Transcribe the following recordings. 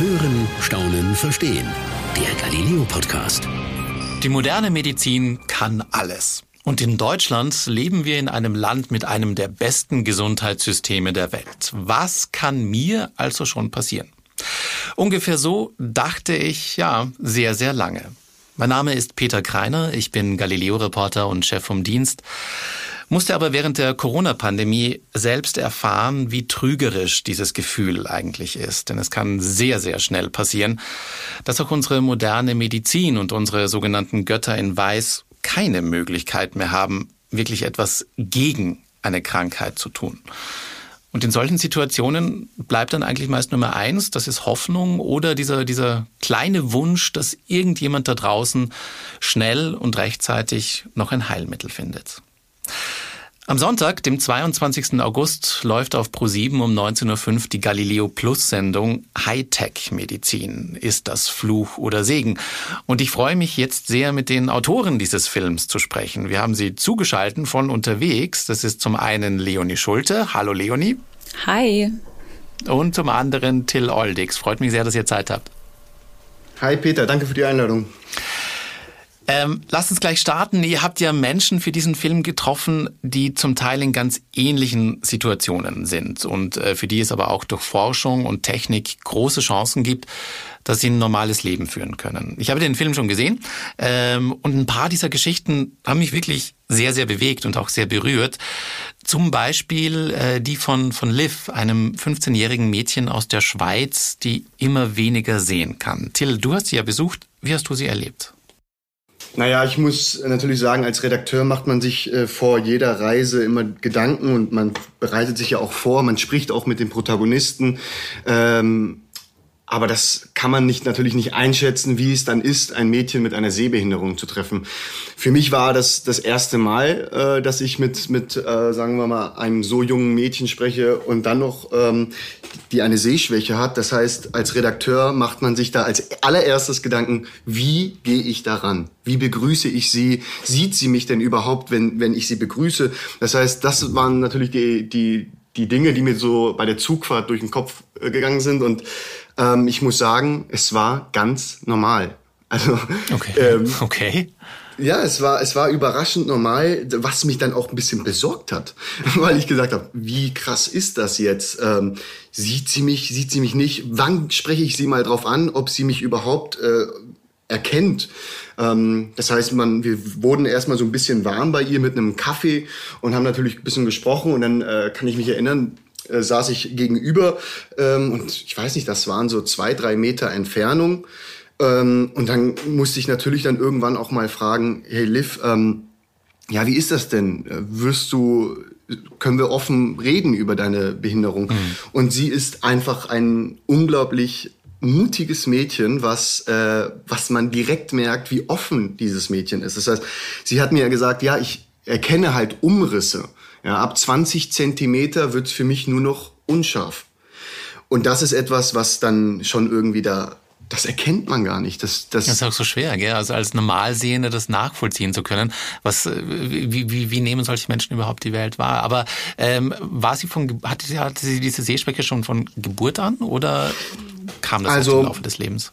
Hören, Staunen, Verstehen. Der Galileo Podcast. Die moderne Medizin kann alles. Und in Deutschland leben wir in einem Land mit einem der besten Gesundheitssysteme der Welt. Was kann mir also schon passieren? Ungefähr so dachte ich, ja, sehr, sehr lange. Mein Name ist Peter Kreiner, ich bin Galileo-Reporter und Chef vom Dienst musste aber während der Corona-Pandemie selbst erfahren, wie trügerisch dieses Gefühl eigentlich ist. Denn es kann sehr, sehr schnell passieren, dass auch unsere moderne Medizin und unsere sogenannten Götter in Weiß keine Möglichkeit mehr haben, wirklich etwas gegen eine Krankheit zu tun. Und in solchen Situationen bleibt dann eigentlich meist Nummer eins, das ist Hoffnung oder dieser, dieser kleine Wunsch, dass irgendjemand da draußen schnell und rechtzeitig noch ein Heilmittel findet. Am Sonntag, dem 22. August, läuft auf Pro7 um 19.05 Uhr die Galileo Plus Sendung Hightech Medizin. Ist das Fluch oder Segen? Und ich freue mich jetzt sehr, mit den Autoren dieses Films zu sprechen. Wir haben sie zugeschalten von unterwegs. Das ist zum einen Leonie Schulte. Hallo Leonie. Hi. Und zum anderen Till Oldix. Freut mich sehr, dass ihr Zeit habt. Hi Peter, danke für die Einladung. Ähm, lasst uns gleich starten. Ihr habt ja Menschen für diesen Film getroffen, die zum Teil in ganz ähnlichen Situationen sind und äh, für die es aber auch durch Forschung und Technik große Chancen gibt, dass sie ein normales Leben führen können. Ich habe den Film schon gesehen ähm, und ein paar dieser Geschichten haben mich wirklich sehr, sehr bewegt und auch sehr berührt. Zum Beispiel äh, die von, von Liv, einem 15-jährigen Mädchen aus der Schweiz, die immer weniger sehen kann. Till, du hast sie ja besucht. Wie hast du sie erlebt? Naja, ich muss natürlich sagen, als Redakteur macht man sich äh, vor jeder Reise immer Gedanken und man bereitet sich ja auch vor, man spricht auch mit den Protagonisten. Ähm, aber das kann man nicht, natürlich nicht einschätzen, wie es dann ist, ein Mädchen mit einer Sehbehinderung zu treffen. Für mich war das das erste Mal, äh, dass ich mit, mit äh, sagen wir mal, einem so jungen Mädchen spreche und dann noch, ähm, die eine Sehschwäche hat. Das heißt, als Redakteur macht man sich da als allererstes Gedanken, wie gehe ich daran? Wie begrüße ich sie? Sieht sie mich denn überhaupt, wenn, wenn ich sie begrüße? Das heißt, das waren natürlich die, die, die Dinge, die mir so bei der Zugfahrt durch den Kopf äh, gegangen sind und ähm, ich muss sagen, es war ganz normal. Also, okay. Ähm, okay. Ja, es war, es war überraschend normal, was mich dann auch ein bisschen besorgt hat, weil ich gesagt habe, wie krass ist das jetzt? Ähm, sieht sie mich, sieht sie mich nicht? Wann spreche ich sie mal drauf an, ob sie mich überhaupt äh, erkennt? Ähm, das heißt, man, wir wurden erstmal so ein bisschen warm bei ihr mit einem Kaffee und haben natürlich ein bisschen gesprochen und dann äh, kann ich mich erinnern, äh, saß ich gegenüber ähm, und ich weiß nicht, das waren so zwei, drei Meter Entfernung. Ähm, und dann musste ich natürlich dann irgendwann auch mal fragen, hey Liv, ähm, ja, wie ist das denn? Wirst du, können wir offen reden über deine Behinderung? Mhm. Und sie ist einfach ein unglaublich mutiges Mädchen, was, äh, was man direkt merkt, wie offen dieses Mädchen ist. Das heißt, sie hat mir gesagt, ja, ich erkenne halt Umrisse. Ja, ab 20 Zentimeter wird's für mich nur noch unscharf. Und das ist etwas, was dann schon irgendwie da, das erkennt man gar nicht. Das, das, das ist auch so schwer, gell? Also als Normalsehende das nachvollziehen zu können. Was, äh, wie, wie, wie nehmen solche Menschen überhaupt die Welt wahr? Aber ähm, war sie von, hatte sie, hatte sie diese Sehschwäche schon von Geburt an oder kam das also, im Laufe des Lebens?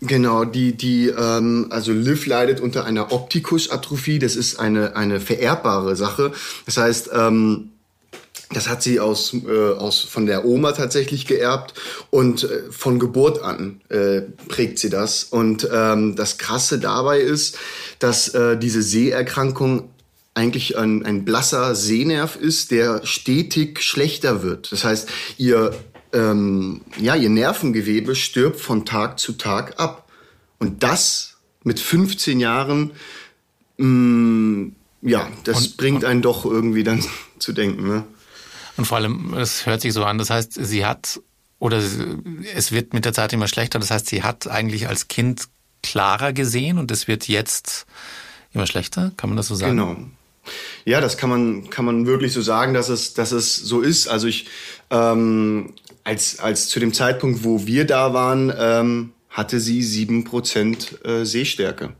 Genau, die, die, ähm, also Liv leidet unter einer Optikusatrophie. Das ist eine, eine vererbbare Sache. Das heißt, ähm, das hat sie aus, äh, aus von der Oma tatsächlich geerbt und äh, von Geburt an äh, prägt sie das. Und ähm, das Krasse dabei ist, dass äh, diese Seherkrankung eigentlich ein, ein blasser Sehnerv ist, der stetig schlechter wird. Das heißt, ihr ähm, ja, ihr Nervengewebe stirbt von Tag zu Tag ab. Und das mit 15 Jahren, mh, mm, ja, das und, bringt einen doch irgendwie dann zu denken. Ne? Und vor allem, es hört sich so an, das heißt, sie hat, oder es wird mit der Zeit immer schlechter, das heißt, sie hat eigentlich als Kind klarer gesehen und es wird jetzt immer schlechter, kann man das so sagen? Genau. Ja, das kann man, kann man wirklich so sagen, dass es, dass es so ist. Also ich ähm, als, als zu dem Zeitpunkt, wo wir da waren, ähm, hatte sie sieben Prozent äh, Sehstärke.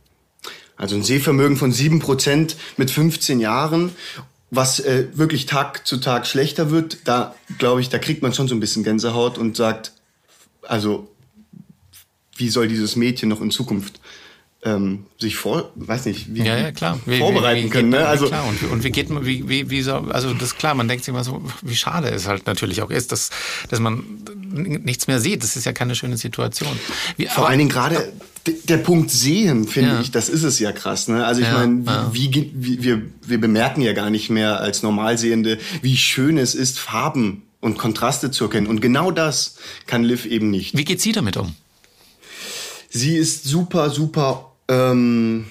Also ein Sehvermögen von sieben Prozent mit 15 Jahren, was äh, wirklich Tag zu Tag schlechter wird. Da glaube ich, da kriegt man schon so ein bisschen Gänsehaut und sagt, also wie soll dieses Mädchen noch in Zukunft ähm, sich vor, weiß nicht, wie, ja, ja, klar. Wie, vorbereiten wie, wie können. Ne? Also klar. Und, und wie geht man, wie, wie, wie so, also das ist klar, man denkt sich immer so, wie schade es halt natürlich auch ist, dass, dass man nichts mehr sieht. Das ist ja keine schöne Situation. Wie, Vor aber, allen Dingen gerade der Punkt sehen, finde ja. ich, das ist es ja krass. Ne? Also ich ja, meine, wie, wie, wie, wir, wir bemerken ja gar nicht mehr als Normalsehende, wie schön es ist, Farben und Kontraste zu erkennen. Und genau das kann Liv eben nicht. Wie geht sie damit um? Sie ist super, super ähm,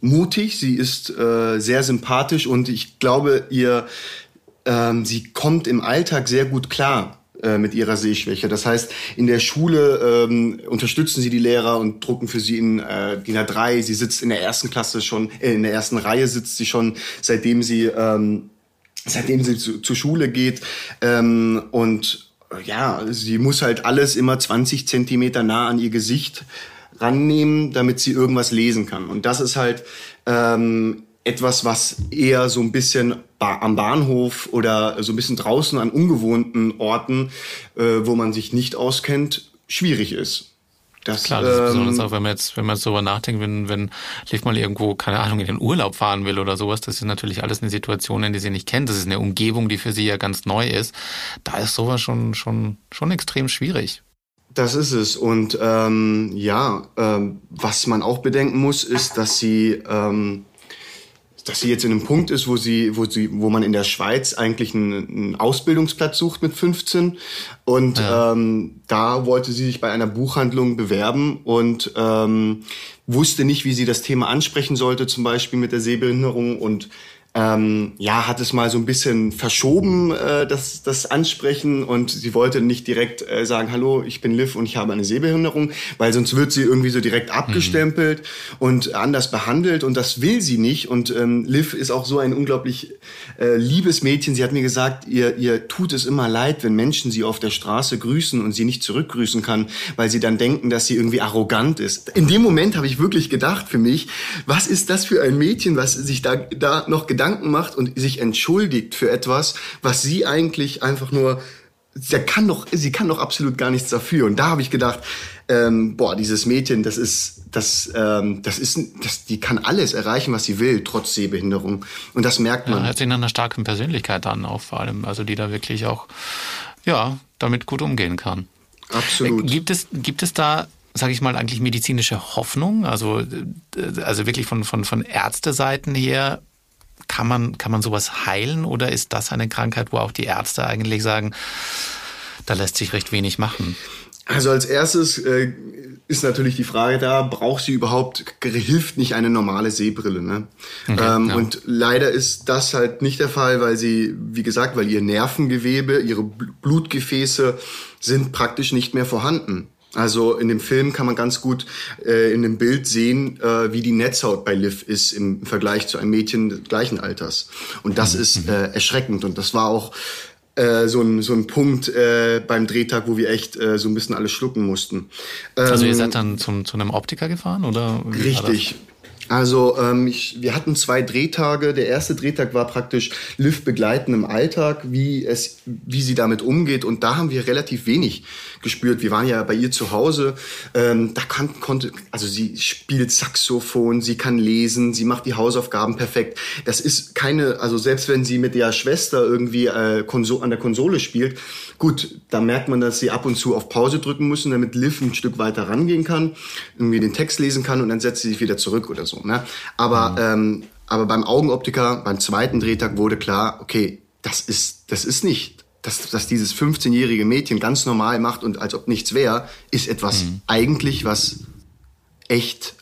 mutig, sie ist äh, sehr sympathisch und ich glaube, ihr, ähm, sie kommt im Alltag sehr gut klar äh, mit ihrer Sehschwäche. Das heißt, in der Schule ähm, unterstützen sie die Lehrer und drucken für sie in äh, DIN A3. Sie sitzt in der ersten Klasse schon, äh, in der ersten Reihe sitzt sie schon, seitdem sie ähm, seitdem sie zu, zur Schule geht ähm, und ja, sie muss halt alles immer 20 Zentimeter nah an ihr Gesicht rannehmen, damit sie irgendwas lesen kann. Und das ist halt ähm, etwas, was eher so ein bisschen am Bahnhof oder so ein bisschen draußen an ungewohnten Orten, äh, wo man sich nicht auskennt, schwierig ist. Das, Klar, das ist besonders ähm, auch, wenn man jetzt, wenn man jetzt darüber nachdenkt, wenn, wenn Liv mal irgendwo, keine Ahnung, in den Urlaub fahren will oder sowas, das ist natürlich alles eine Situation, in die sie nicht kennt. Das ist eine Umgebung, die für sie ja ganz neu ist. Da ist sowas schon, schon, schon extrem schwierig. Das ist es. Und ähm, ja, ähm, was man auch bedenken muss, ist, dass sie, ähm, dass sie jetzt in einem Punkt ist, wo sie, wo sie, wo man in der Schweiz eigentlich einen, einen Ausbildungsplatz sucht mit 15. Und ja. ähm, da wollte sie sich bei einer Buchhandlung bewerben und ähm, wusste nicht, wie sie das Thema ansprechen sollte, zum Beispiel mit der Sehbehinderung und ähm, ja, hat es mal so ein bisschen verschoben, äh, das, das Ansprechen und sie wollte nicht direkt äh, sagen, hallo, ich bin Liv und ich habe eine Sehbehinderung, weil sonst wird sie irgendwie so direkt abgestempelt mhm. und anders behandelt und das will sie nicht und ähm, Liv ist auch so ein unglaublich äh, liebes Mädchen. Sie hat mir gesagt, ihr, ihr tut es immer leid, wenn Menschen sie auf der Straße grüßen und sie nicht zurückgrüßen kann, weil sie dann denken, dass sie irgendwie arrogant ist. In dem Moment habe ich wirklich gedacht für mich, was ist das für ein Mädchen, was sich da, da noch gedacht Gedanken macht und sich entschuldigt für etwas, was sie eigentlich einfach nur sie kann doch, sie kann doch absolut gar nichts dafür. Und da habe ich gedacht, ähm, boah, dieses Mädchen, das ist, das, ähm, das ist, das, die kann alles erreichen, was sie will, trotz Sehbehinderung. Und das merkt man. Ja, hat sie in einer starken Persönlichkeit dann auch vor allem, also die da wirklich auch, ja, damit gut umgehen kann. Absolut. Äh, gibt es, gibt es da sage ich mal, eigentlich medizinische Hoffnung? Also, äh, also wirklich von, von, von Ärzteseiten her kann man, kann man sowas heilen oder ist das eine Krankheit, wo auch die Ärzte eigentlich sagen, da lässt sich recht wenig machen? Also als erstes äh, ist natürlich die Frage da, braucht sie überhaupt, hilft nicht eine normale Sehbrille? Ne? Okay, ähm, ja. Und leider ist das halt nicht der Fall, weil sie, wie gesagt, weil ihr Nervengewebe, ihre Blutgefäße sind praktisch nicht mehr vorhanden. Also in dem Film kann man ganz gut äh, in dem Bild sehen, äh, wie die Netzhaut bei Liv ist im Vergleich zu einem Mädchen gleichen Alters. Und das mhm. ist äh, erschreckend. Und das war auch äh, so, ein, so ein Punkt äh, beim Drehtag, wo wir echt äh, so ein bisschen alles schlucken mussten. Ähm, also ihr ähm, seid dann zum, zu einem Optiker gefahren oder? Richtig. Also ähm, ich, wir hatten zwei Drehtage. Der erste Drehtag war praktisch Liv begleiten im Alltag, wie es, wie sie damit umgeht. Und da haben wir relativ wenig gespürt. Wir waren ja bei ihr zu Hause. Ähm, da kann, konnte, also sie spielt Saxophon, sie kann lesen, sie macht die Hausaufgaben perfekt. Das ist keine, also selbst wenn sie mit der Schwester irgendwie äh, Konso an der Konsole spielt, gut, da merkt man, dass sie ab und zu auf Pause drücken müssen, damit Liv ein Stück weiter rangehen kann, irgendwie den Text lesen kann und dann setzt sie sich wieder zurück oder so. Ne? Aber, mhm. ähm, aber beim Augenoptiker, beim zweiten Drehtag wurde klar, okay, das ist, das ist nicht, dass, dass dieses 15-jährige Mädchen ganz normal macht und als ob nichts wäre, ist etwas mhm. eigentlich, was echt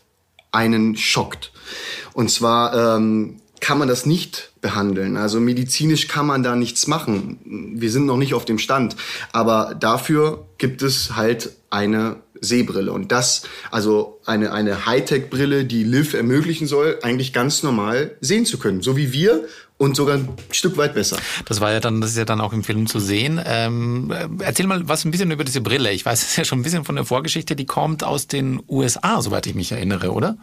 einen schockt. Und zwar ähm, kann man das nicht behandeln. Also medizinisch kann man da nichts machen. Wir sind noch nicht auf dem Stand. Aber dafür gibt es halt eine Sehbrille. Und das, also eine, eine Hightech-Brille, die Liv ermöglichen soll, eigentlich ganz normal sehen zu können. So wie wir und sogar ein Stück weit besser. Das war ja dann, das ist ja dann auch im Film zu sehen. Ähm, erzähl mal was ein bisschen über diese Brille. Ich weiß es ja schon ein bisschen von der Vorgeschichte, die kommt aus den USA, soweit ich mich erinnere, oder?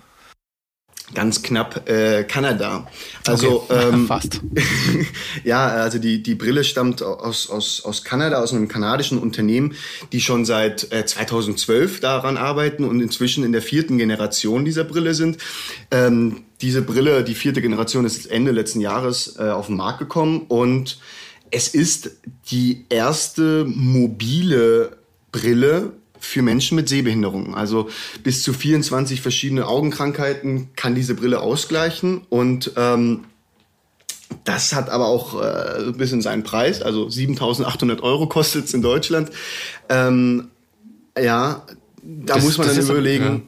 Ganz knapp äh, Kanada. Also okay. ähm, fast. ja, also die die Brille stammt aus aus aus Kanada, aus einem kanadischen Unternehmen, die schon seit äh, 2012 daran arbeiten und inzwischen in der vierten Generation dieser Brille sind. Ähm, diese Brille, die vierte Generation, ist Ende letzten Jahres äh, auf den Markt gekommen und es ist die erste mobile Brille für Menschen mit Sehbehinderungen. Also bis zu 24 verschiedene Augenkrankheiten kann diese Brille ausgleichen und ähm, das hat aber auch äh, ein bisschen seinen Preis. Also 7.800 Euro kostet es in Deutschland. Ähm, ja, da Das- muss man dann überlegen. ja.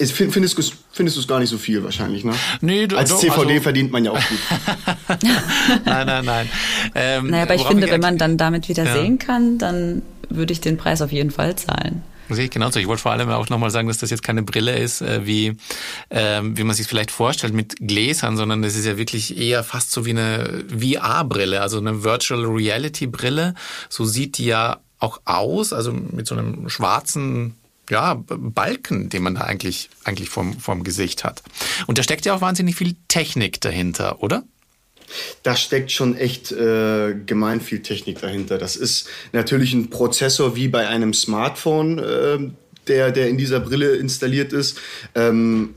Ist, find- findest du es findest du's gar nicht so viel wahrscheinlich, ne? Nee, du- Als doch, CVD also- verdient man ja auch gut. Nein, nein, nein. Ähm, Naja, aber ich finde, wenn man dann damit wieder Ja. sehen kann, dann würde ich den Preis auf jeden Fall zahlen. Sehe ich genauso. Ich wollte vor allem auch nochmal sagen, dass das jetzt keine Brille ist, äh, wie, ähm, wie man sich vielleicht vorstellt mit Gläsern, sondern das ist ja wirklich eher fast so wie eine VR-Brille, also eine Virtual Reality Brille. So sieht die ja auch aus, also mit so einem schwarzen ja, Balken, den man da eigentlich, eigentlich vorm, vorm Gesicht hat. Und da steckt ja auch wahnsinnig viel Technik dahinter, oder? Da steckt schon echt äh, gemein viel Technik dahinter. Das ist natürlich ein Prozessor wie bei einem Smartphone, äh, der, der in dieser Brille installiert ist. Ähm,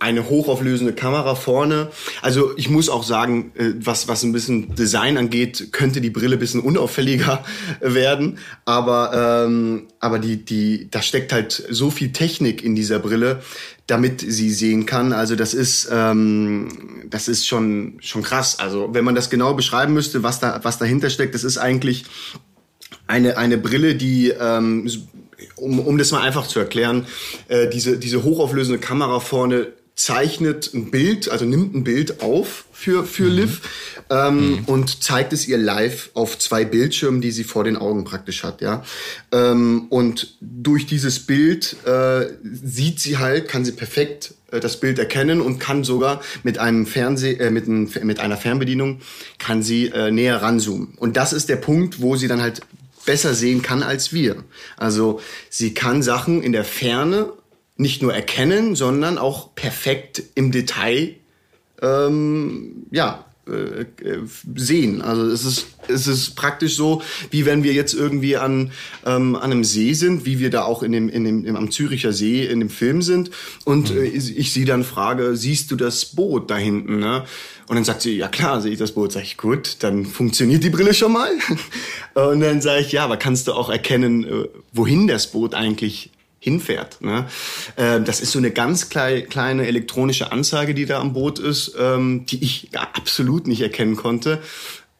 eine hochauflösende Kamera vorne. Also ich muss auch sagen, äh, was, was ein bisschen Design angeht, könnte die Brille ein bisschen unauffälliger werden. Aber, ähm, aber die, die, da steckt halt so viel Technik in dieser Brille, damit sie sehen kann. Also das ist, ähm, das ist schon, schon krass. Also wenn man das genau beschreiben müsste, was da, was dahinter steckt, das ist eigentlich eine, eine Brille, die, ähm, um, um das mal einfach zu erklären, äh, diese, diese hochauflösende Kamera vorne zeichnet ein Bild, also nimmt ein Bild auf für, für Liv ähm, und zeigt es ihr live auf zwei Bildschirmen, die sie vor den Augen praktisch hat, ja. Ähm, und durch dieses Bild äh, sieht sie halt, kann sie perfekt äh, das Bild erkennen und kann sogar mit einem Fernseh, äh, mit, einem, mit einer Fernbedienung kann sie äh, näher ranzoomen. Und das ist der Punkt, wo sie dann halt besser sehen kann als wir. Also sie kann Sachen in der Ferne nicht nur erkennen, sondern auch perfekt im Detail ähm, ja, äh, äh, sehen. Also es ist, es ist praktisch so, wie wenn wir jetzt irgendwie an, ähm, an einem See sind, wie wir da auch in dem, in dem, im, am Züricher See in dem Film sind. Und äh, ich, ich sie dann frage, siehst du das Boot da hinten? Ne? Und dann sagt sie, ja klar, sehe ich das Boot. Sag ich, gut, dann funktioniert die Brille schon mal. Und dann sage ich, ja, aber kannst du auch erkennen, äh, wohin das Boot eigentlich hinfährt. Ne? Ähm, das ist so eine ganz klei kleine elektronische Anzeige, die da am Boot ist, ähm, die ich absolut nicht erkennen konnte.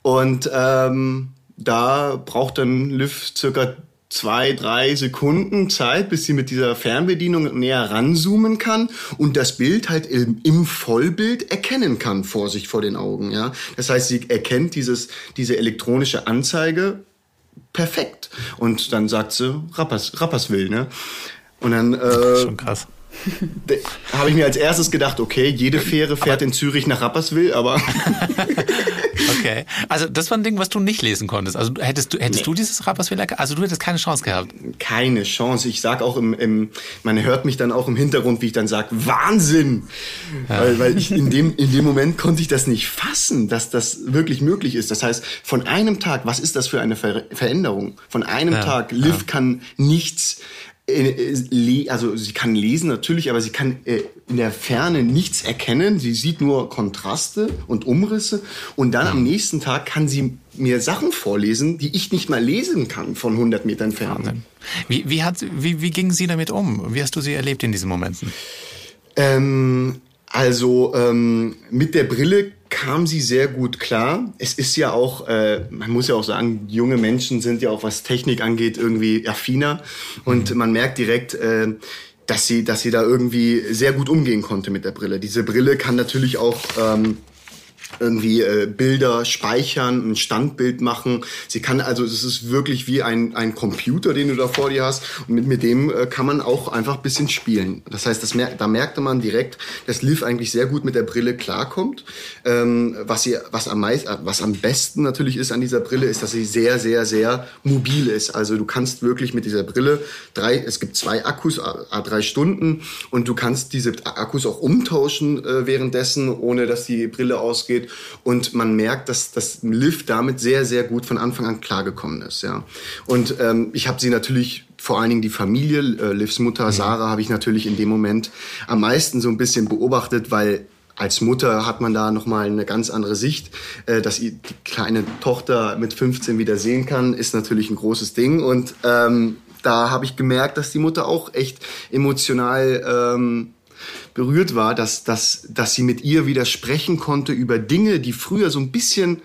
Und ähm, da braucht dann Liv circa zwei, drei Sekunden Zeit, bis sie mit dieser Fernbedienung näher ranzoomen kann und das Bild halt im, im Vollbild erkennen kann vor sich, vor den Augen. Ja, Das heißt, sie erkennt dieses, diese elektronische Anzeige perfekt. Und dann sagt sie Rappers, Rapperswil, ne? Und dann äh, Schon krass. habe ich mir als erstes gedacht, okay, jede Fähre fährt in Zürich nach Rapperswil, aber Okay. Also das war ein Ding, was du nicht lesen konntest. Also hättest du, hättest du dieses Rapperswil, also du hättest keine Chance gehabt. keine Chance. Ich sag auch im, im man hört mich dann auch im Hintergrund, wie ich dann sag, Wahnsinn! Weil, weil ich in dem, in dem Moment konnte ich das nicht fassen, dass das wirklich möglich ist. Das heißt, von einem Tag, was ist das für eine Ver Veränderung? Von einem Ja, Tag, Liv kann nichts also sie kann lesen natürlich, aber sie kann äh, in der Ferne nichts erkennen. Sie sieht nur Kontraste und Umrisse und dann am nächsten Tag kann sie mir Sachen vorlesen, die ich nicht mal lesen kann von 100 Metern entfernt. Wie, wie, hat, wie, wie ging sie damit um? Wie hast du sie erlebt in diesen Momenten? Ähm, also ähm, mit der Brille kam sie sehr gut klar. Es ist ja auch, äh, man muss ja auch sagen, junge Menschen sind ja auch, was Technik angeht, irgendwie affiner. Und man merkt direkt, äh, dass sie, dass sie da irgendwie sehr gut umgehen konnte mit der Brille. Diese Brille kann natürlich auch ähm, irgendwie äh, Bilder speichern, ein Standbild machen. Sie kann also, es ist wirklich wie ein, ein Computer, den du da vor dir hast. Und mit, mit dem äh, kann man auch einfach ein bisschen spielen. Das heißt, das mer da merkte man direkt, dass Liv eigentlich sehr gut mit der Brille klarkommt. Ähm, was, sie, was, am meist, äh, was am besten natürlich ist an dieser Brille, ist, dass sie sehr, sehr, sehr mobil ist. Also du kannst wirklich mit dieser Brille drei, es gibt zwei Akkus, a, drei Stunden und du kannst diese Akkus auch umtauschen äh, währenddessen, ohne dass die Brille ausgeht und man merkt, dass das Liv damit sehr, sehr gut von Anfang an klargekommen ist. Ja. Und ähm, ich habe sie natürlich vor allen Dingen die Familie, äh, Livs Mutter mhm. Sarah, habe ich natürlich in dem Moment am meisten so ein bisschen beobachtet, weil als Mutter hat man da nochmal eine ganz andere Sicht. Äh, dass die kleine Tochter mit 15 wieder sehen kann, ist natürlich ein großes Ding. Und ähm, da habe ich gemerkt, dass die Mutter auch echt emotional ähm, berührt war, dass, dass, dass sie mit ihr wieder sprechen konnte über Dinge, die früher so ein bisschen,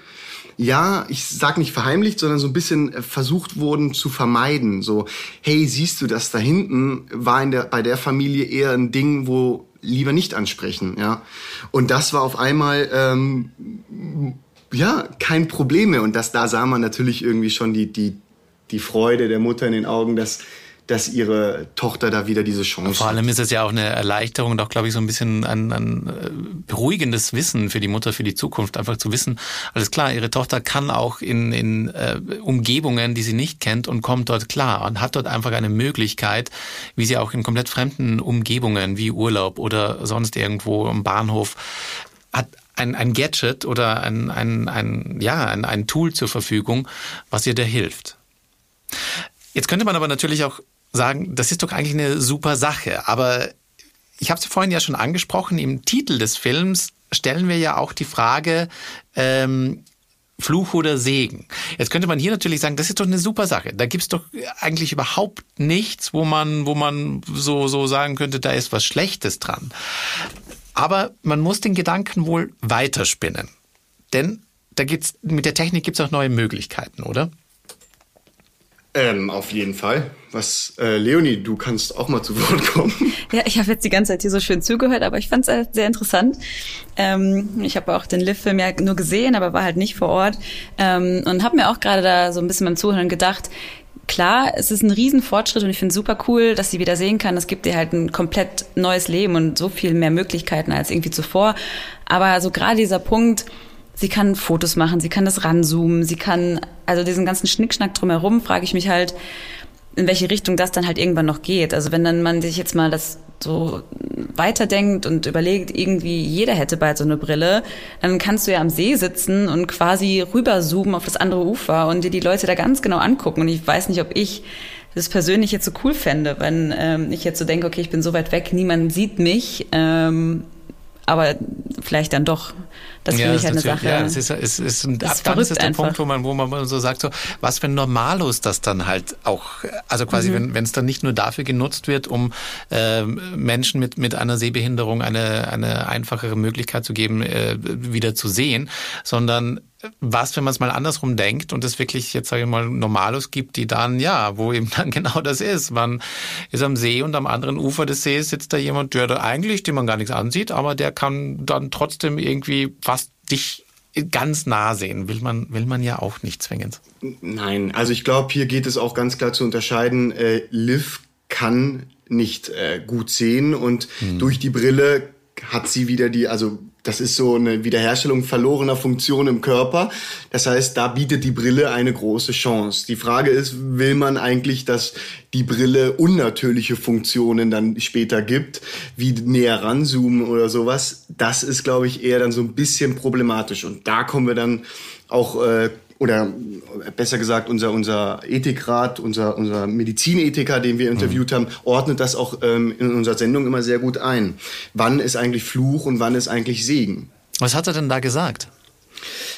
ja, ich sag nicht verheimlicht, sondern so ein bisschen äh, versucht wurden zu vermeiden. So, hey, siehst du, das da hinten war in der, bei der Familie eher ein Ding, wo lieber nicht ansprechen, ja. Und das war auf einmal, ähm, ja, kein Problem mehr. Und das, da sah man natürlich irgendwie schon die, die, die Freude der Mutter in den Augen, dass, dass ihre Tochter da wieder diese Chance Vor allem ist es ja auch eine Erleichterung und auch, glaube ich, so ein bisschen ein, ein äh, beruhigendes Wissen für die Mutter, für die Zukunft. Einfach zu wissen, alles klar, ihre Tochter kann auch in, in äh, Umgebungen, die sie nicht kennt und kommt dort klar und hat dort einfach eine Möglichkeit, wie sie auch in komplett fremden Umgebungen wie Urlaub oder sonst irgendwo am Bahnhof hat ein, ein Gadget oder ein, ein, ein, ja, ein, ein Tool zur Verfügung, was ihr da hilft. Jetzt könnte man aber natürlich auch sagen, das ist doch eigentlich eine super Sache. Aber ich habe es vorhin ja schon angesprochen, im Titel des Films stellen wir ja auch die Frage, ähm, Fluch oder Segen. Jetzt könnte man hier natürlich sagen, das ist doch eine super Sache. Da gibt's doch eigentlich überhaupt nichts, wo man, wo man so, so sagen könnte, da ist was Schlechtes dran. Aber man muss den Gedanken wohl weiterspinnen. Denn da gibt's, mit der Technik gibt's auch neue Möglichkeiten, oder? Ähm, auf jeden Fall. Was, äh, Leonie, du kannst auch mal zu Wort kommen. Ja, ich habe jetzt die ganze Zeit hier so schön zugehört, aber ich fand es äh, sehr interessant. Ähm, ich habe auch den Liv-Film ja nur gesehen, aber war halt nicht vor Ort ähm, und habe mir auch gerade da so ein bisschen beim Zuhören gedacht, klar, es ist ein Riesenfortschritt und ich finde super cool, dass sie wieder sehen kann. Es gibt ihr halt ein komplett neues Leben und so viel mehr Möglichkeiten als irgendwie zuvor. Aber so gerade dieser Punkt, sie kann Fotos machen, sie kann das ranzoomen, sie kann, also diesen ganzen Schnickschnack drumherum, frage ich mich halt, in welche Richtung das dann halt irgendwann noch geht. Also wenn dann man sich jetzt mal das so weiterdenkt und überlegt, irgendwie jeder hätte bald so eine Brille, dann kannst du ja am See sitzen und quasi rüberzoomen auf das andere Ufer und dir die Leute da ganz genau angucken. Und ich weiß nicht, ob ich das persönlich jetzt so cool fände, wenn ähm, ich jetzt so denke, okay, ich bin so weit weg, niemand sieht mich, ähm, aber vielleicht dann doch. Das ja, finde ich halt eine Sache. Ja, es ist, es ist ein, ab dann ist es der einfach. Punkt, wo man, wo man so sagt, so, was für ein Normalus das dann halt auch, also quasi, mhm. wenn es dann nicht nur dafür genutzt wird, um äh, Menschen mit, mit einer Sehbehinderung eine, eine einfachere Möglichkeit zu geben, äh, wieder zu sehen, sondern was, wenn man es mal andersrum denkt und es wirklich jetzt sage ich mal Normalos gibt, die dann ja, wo eben dann genau das ist. Man ist am See und am anderen Ufer des Sees sitzt da jemand, der da eigentlich, dem man gar nichts ansieht, aber der kann dann trotzdem irgendwie fast dich ganz nah sehen. Will man, will man ja auch nicht zwingend. Nein, also ich glaube, hier geht es auch ganz klar zu unterscheiden. Äh, Liv kann nicht äh, gut sehen und hm. durch die Brille hat sie wieder die, also das ist so eine Wiederherstellung verlorener Funktion im Körper. Das heißt, da bietet die Brille eine große Chance. Die Frage ist, will man eigentlich, dass die Brille unnatürliche Funktionen dann später gibt, wie näher ranzoomen oder sowas? Das ist, glaube ich, eher dann so ein bisschen problematisch. Und da kommen wir dann auch äh, oder besser gesagt unser unser Ethikrat, unser unser Medizinethiker, den wir interviewt mhm. haben, ordnet das auch ähm, in unserer Sendung immer sehr gut ein. Wann ist eigentlich Fluch und wann ist eigentlich Segen? Was hat er denn da gesagt?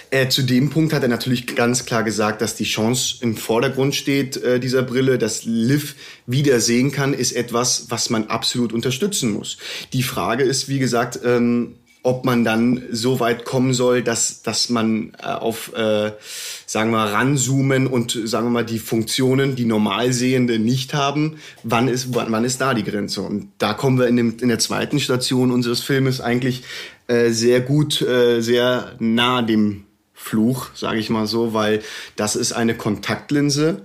Äh, zu dem Punkt hat er natürlich ganz klar gesagt, dass die Chance im Vordergrund steht äh, dieser Brille, dass Liv wieder sehen kann, ist etwas, was man absolut unterstützen muss. Die Frage ist, wie gesagt, ähm, ob man dann so weit kommen soll, dass, dass man äh, auf, äh, sagen wir, ranzoomen und, sagen wir mal, die Funktionen, die Normalsehende nicht haben, wann ist, wann, wann ist da die Grenze? Und da kommen wir in, dem, in der zweiten Station unseres Filmes eigentlich äh, sehr gut, äh, sehr nah dem Fluch, sage ich mal so, weil das ist eine Kontaktlinse,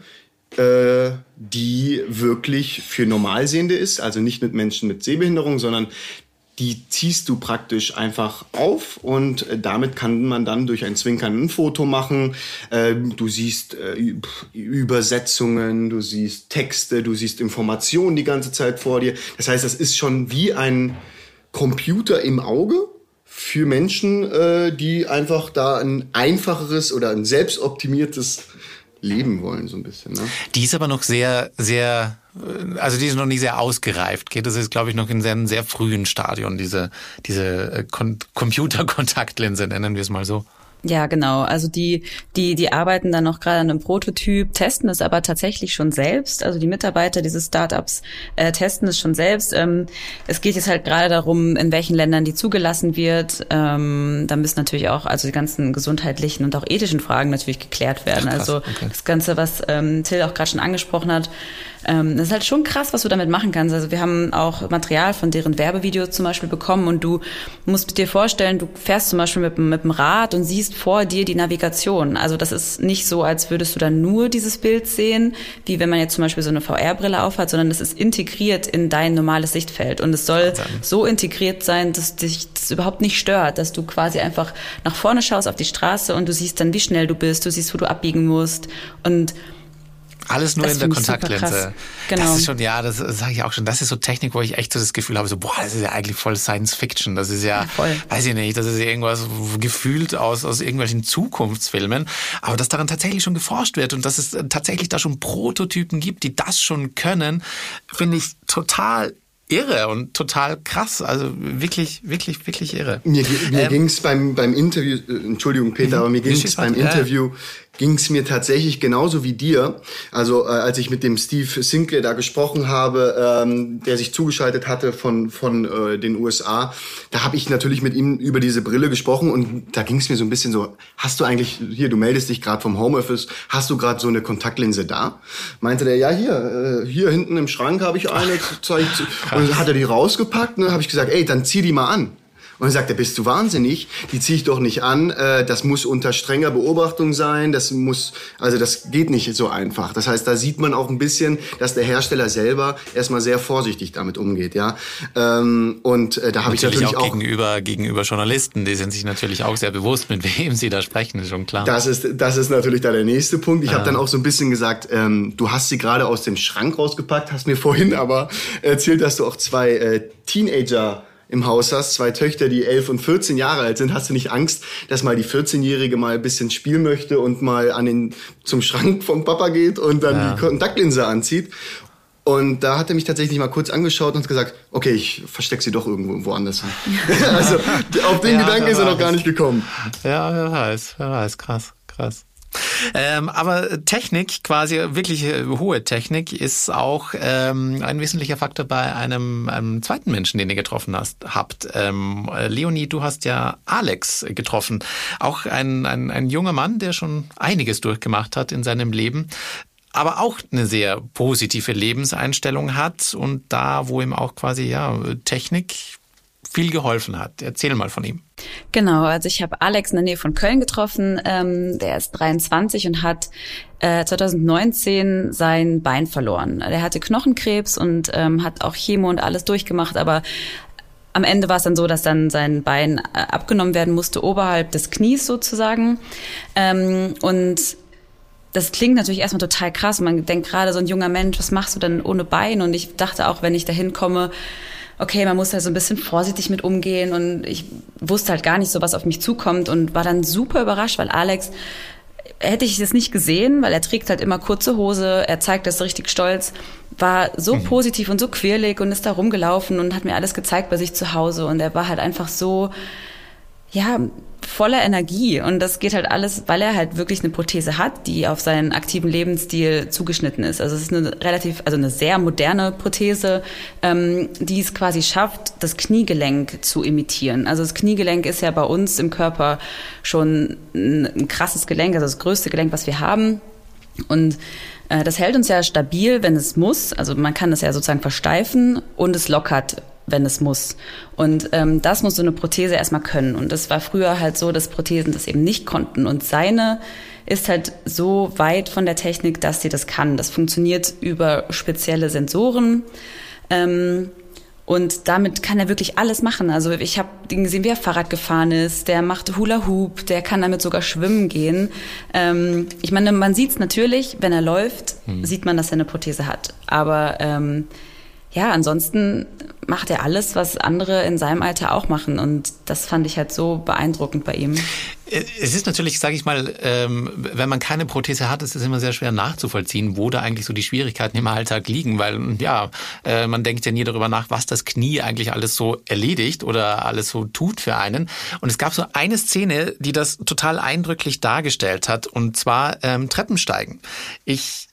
äh, die wirklich für Normalsehende ist, also nicht mit Menschen mit Sehbehinderung, sondern die ziehst du praktisch einfach auf und äh, damit kann man dann durch ein Zwinkern ein Foto machen. Ähm, du siehst äh, Übersetzungen, du siehst Texte, du siehst Informationen die ganze Zeit vor dir. Das heißt, das ist schon wie ein Computer im Auge für Menschen, äh, die einfach da ein einfacheres oder ein selbstoptimiertes leben wollen, so ein bisschen. Ne? Die ist aber noch sehr, sehr, also die ist noch nicht sehr ausgereift. Okay? Das ist, glaube ich, noch in einem sehr frühen Stadion, diese, diese äh, Computerkontaktlinse, nennen wir es mal so. Ja, genau. Also die, die, die arbeiten dann noch gerade an einem Prototyp, testen es aber tatsächlich schon selbst. Also die Mitarbeiter dieses Startups äh, testen es schon selbst. Ähm, es geht jetzt halt gerade darum, in welchen Ländern die zugelassen wird. Ähm, da müssen natürlich auch, also die ganzen gesundheitlichen und auch ethischen Fragen natürlich geklärt werden. Ach, also okay. das Ganze, was ähm, Till auch gerade schon angesprochen hat, ähm, das ist halt schon krass, was du damit machen kannst. Also wir haben auch Material von deren Werbevideos zum Beispiel bekommen und du musst dir vorstellen, du fährst zum Beispiel mit, mit dem Rad und siehst vor dir die Navigation. Also das ist nicht so, als würdest du dann nur dieses Bild sehen, wie wenn man jetzt zum Beispiel so eine VR-Brille aufhat, sondern es ist integriert in dein normales Sichtfeld und es soll so integriert sein, dass dich das überhaupt nicht stört, dass du quasi einfach nach vorne schaust auf die Straße und du siehst dann, wie schnell du bist, du siehst, wo du abbiegen musst und alles nur das in der Kontaktlinse. Genau. Das ist schon, ja, das sage ich auch schon. Das ist so Technik, wo ich echt so das Gefühl habe, so, boah, das ist ja eigentlich voll Science Fiction. Das ist ja, ja weiß ich nicht, das ist ja irgendwas gefühlt aus, aus irgendwelchen Zukunftsfilmen. Aber dass daran tatsächlich schon geforscht wird und dass es tatsächlich da schon Prototypen gibt, die das schon können, finde ich total irre und total krass. Also wirklich, wirklich, wirklich irre. Mir, mir ähm, ging es beim, beim Interview, äh, Entschuldigung Peter, aber mir ging es beim Interview ging es mir tatsächlich genauso wie dir. Also äh, als ich mit dem Steve Sinclair da gesprochen habe, ähm, der sich zugeschaltet hatte von, von äh, den USA, da habe ich natürlich mit ihm über diese Brille gesprochen und da ging es mir so ein bisschen so, hast du eigentlich, hier, du meldest dich gerade vom Homeoffice, hast du gerade so eine Kontaktlinse da? Meinte der, ja, hier, äh, hier hinten im Schrank habe ich eine. Zeig, und dann hat er die rausgepackt dann habe ich gesagt, ey, dann zieh die mal an. Und dann sagt er, bist du wahnsinnig? Die ziehe ich doch nicht an. Äh, das muss unter strenger Beobachtung sein. Das muss, also das geht nicht so einfach. Das heißt, da sieht man auch ein bisschen, dass der Hersteller selber erstmal sehr vorsichtig damit umgeht, ja. Ähm, und äh, da habe ich natürlich auch, auch gegenüber gegenüber Journalisten, die sind sich natürlich auch sehr bewusst, mit wem sie da sprechen, ist schon klar. Das ist das ist natürlich da der nächste Punkt. Ich ja. habe dann auch so ein bisschen gesagt, ähm, du hast sie gerade aus dem Schrank rausgepackt, hast mir vorhin aber erzählt, dass du auch zwei äh, Teenager im Haus hast, zwei Töchter, die elf und 14 Jahre alt sind, hast du nicht Angst, dass mal die 14-Jährige mal ein bisschen spielen möchte und mal an den, zum Schrank vom Papa geht und dann ja. die Kontaktlinse anzieht. Und da hat er mich tatsächlich mal kurz angeschaut und gesagt, okay, ich verstecke sie doch irgendwo woanders hin. also auf den ja, Gedanken ist er noch gar nicht gekommen. Ja, wer weiß, wer weiß, krass, krass. Ähm, aber Technik, quasi wirklich äh, hohe Technik, ist auch ähm, ein wesentlicher Faktor bei einem, einem zweiten Menschen, den ihr getroffen hast, habt. Ähm, Leonie, du hast ja Alex getroffen. Auch ein, ein, ein junger Mann, der schon einiges durchgemacht hat in seinem Leben aber auch eine sehr positive Lebenseinstellung hat und da, wo ihm auch quasi ja Technik viel geholfen hat. Erzähl mal von ihm. Genau, also ich habe Alex in der Nähe von Köln getroffen. Ähm, der ist 23 und hat äh, 2019 sein Bein verloren. Der hatte Knochenkrebs und ähm, hat auch Chemo und alles durchgemacht, aber am Ende war es dann so, dass dann sein Bein äh, abgenommen werden musste, oberhalb des Knies sozusagen. Ähm, und das klingt natürlich erstmal total krass. Man denkt gerade so ein junger Mensch, was machst du denn ohne Bein? Und ich dachte auch, wenn ich da hinkomme, okay, man muss da so ein bisschen vorsichtig mit umgehen und ich wusste halt gar nicht so, was auf mich zukommt und war dann super überrascht, weil Alex hätte ich das nicht gesehen, weil er trägt halt immer kurze Hose, er zeigt das richtig stolz, war so mhm. positiv und so quirlig und ist da rumgelaufen und hat mir alles gezeigt bei sich zu Hause und er war halt einfach so, ja, voller Energie und das geht halt alles, weil er halt wirklich eine Prothese hat, die auf seinen aktiven Lebensstil zugeschnitten ist. Also es ist eine relativ, also eine sehr moderne Prothese, ähm, die es quasi schafft, das Kniegelenk zu imitieren. Also das Kniegelenk ist ja bei uns im Körper schon ein, ein krasses Gelenk, also das größte Gelenk, was wir haben. Und äh, das hält uns ja stabil, wenn es muss. Also man kann es ja sozusagen versteifen und es lockert wenn es muss. Und ähm, das muss so eine Prothese erstmal können. Und das war früher halt so, dass Prothesen das eben nicht konnten. Und seine ist halt so weit von der Technik, dass sie das kann. Das funktioniert über spezielle Sensoren. Ähm, und damit kann er wirklich alles machen. Also ich habe gesehen, wie er Fahrrad gefahren ist. Der macht Hula Hoop. Der kann damit sogar schwimmen gehen. Ähm, ich meine, man sieht es natürlich, wenn er läuft, hm. sieht man, dass er eine Prothese hat. Aber ähm, ja, ansonsten macht er alles, was andere in seinem Alter auch machen. Und das fand ich halt so beeindruckend bei ihm. Es ist natürlich, sage ich mal, ähm, wenn man keine Prothese hat, ist es immer sehr schwer nachzuvollziehen, wo da eigentlich so die Schwierigkeiten im Alltag liegen, weil ja, äh, man denkt ja nie darüber nach, was das Knie eigentlich alles so erledigt oder alles so tut für einen. Und es gab so eine Szene, die das total eindrücklich dargestellt hat, und zwar ähm, Treppensteigen. Ich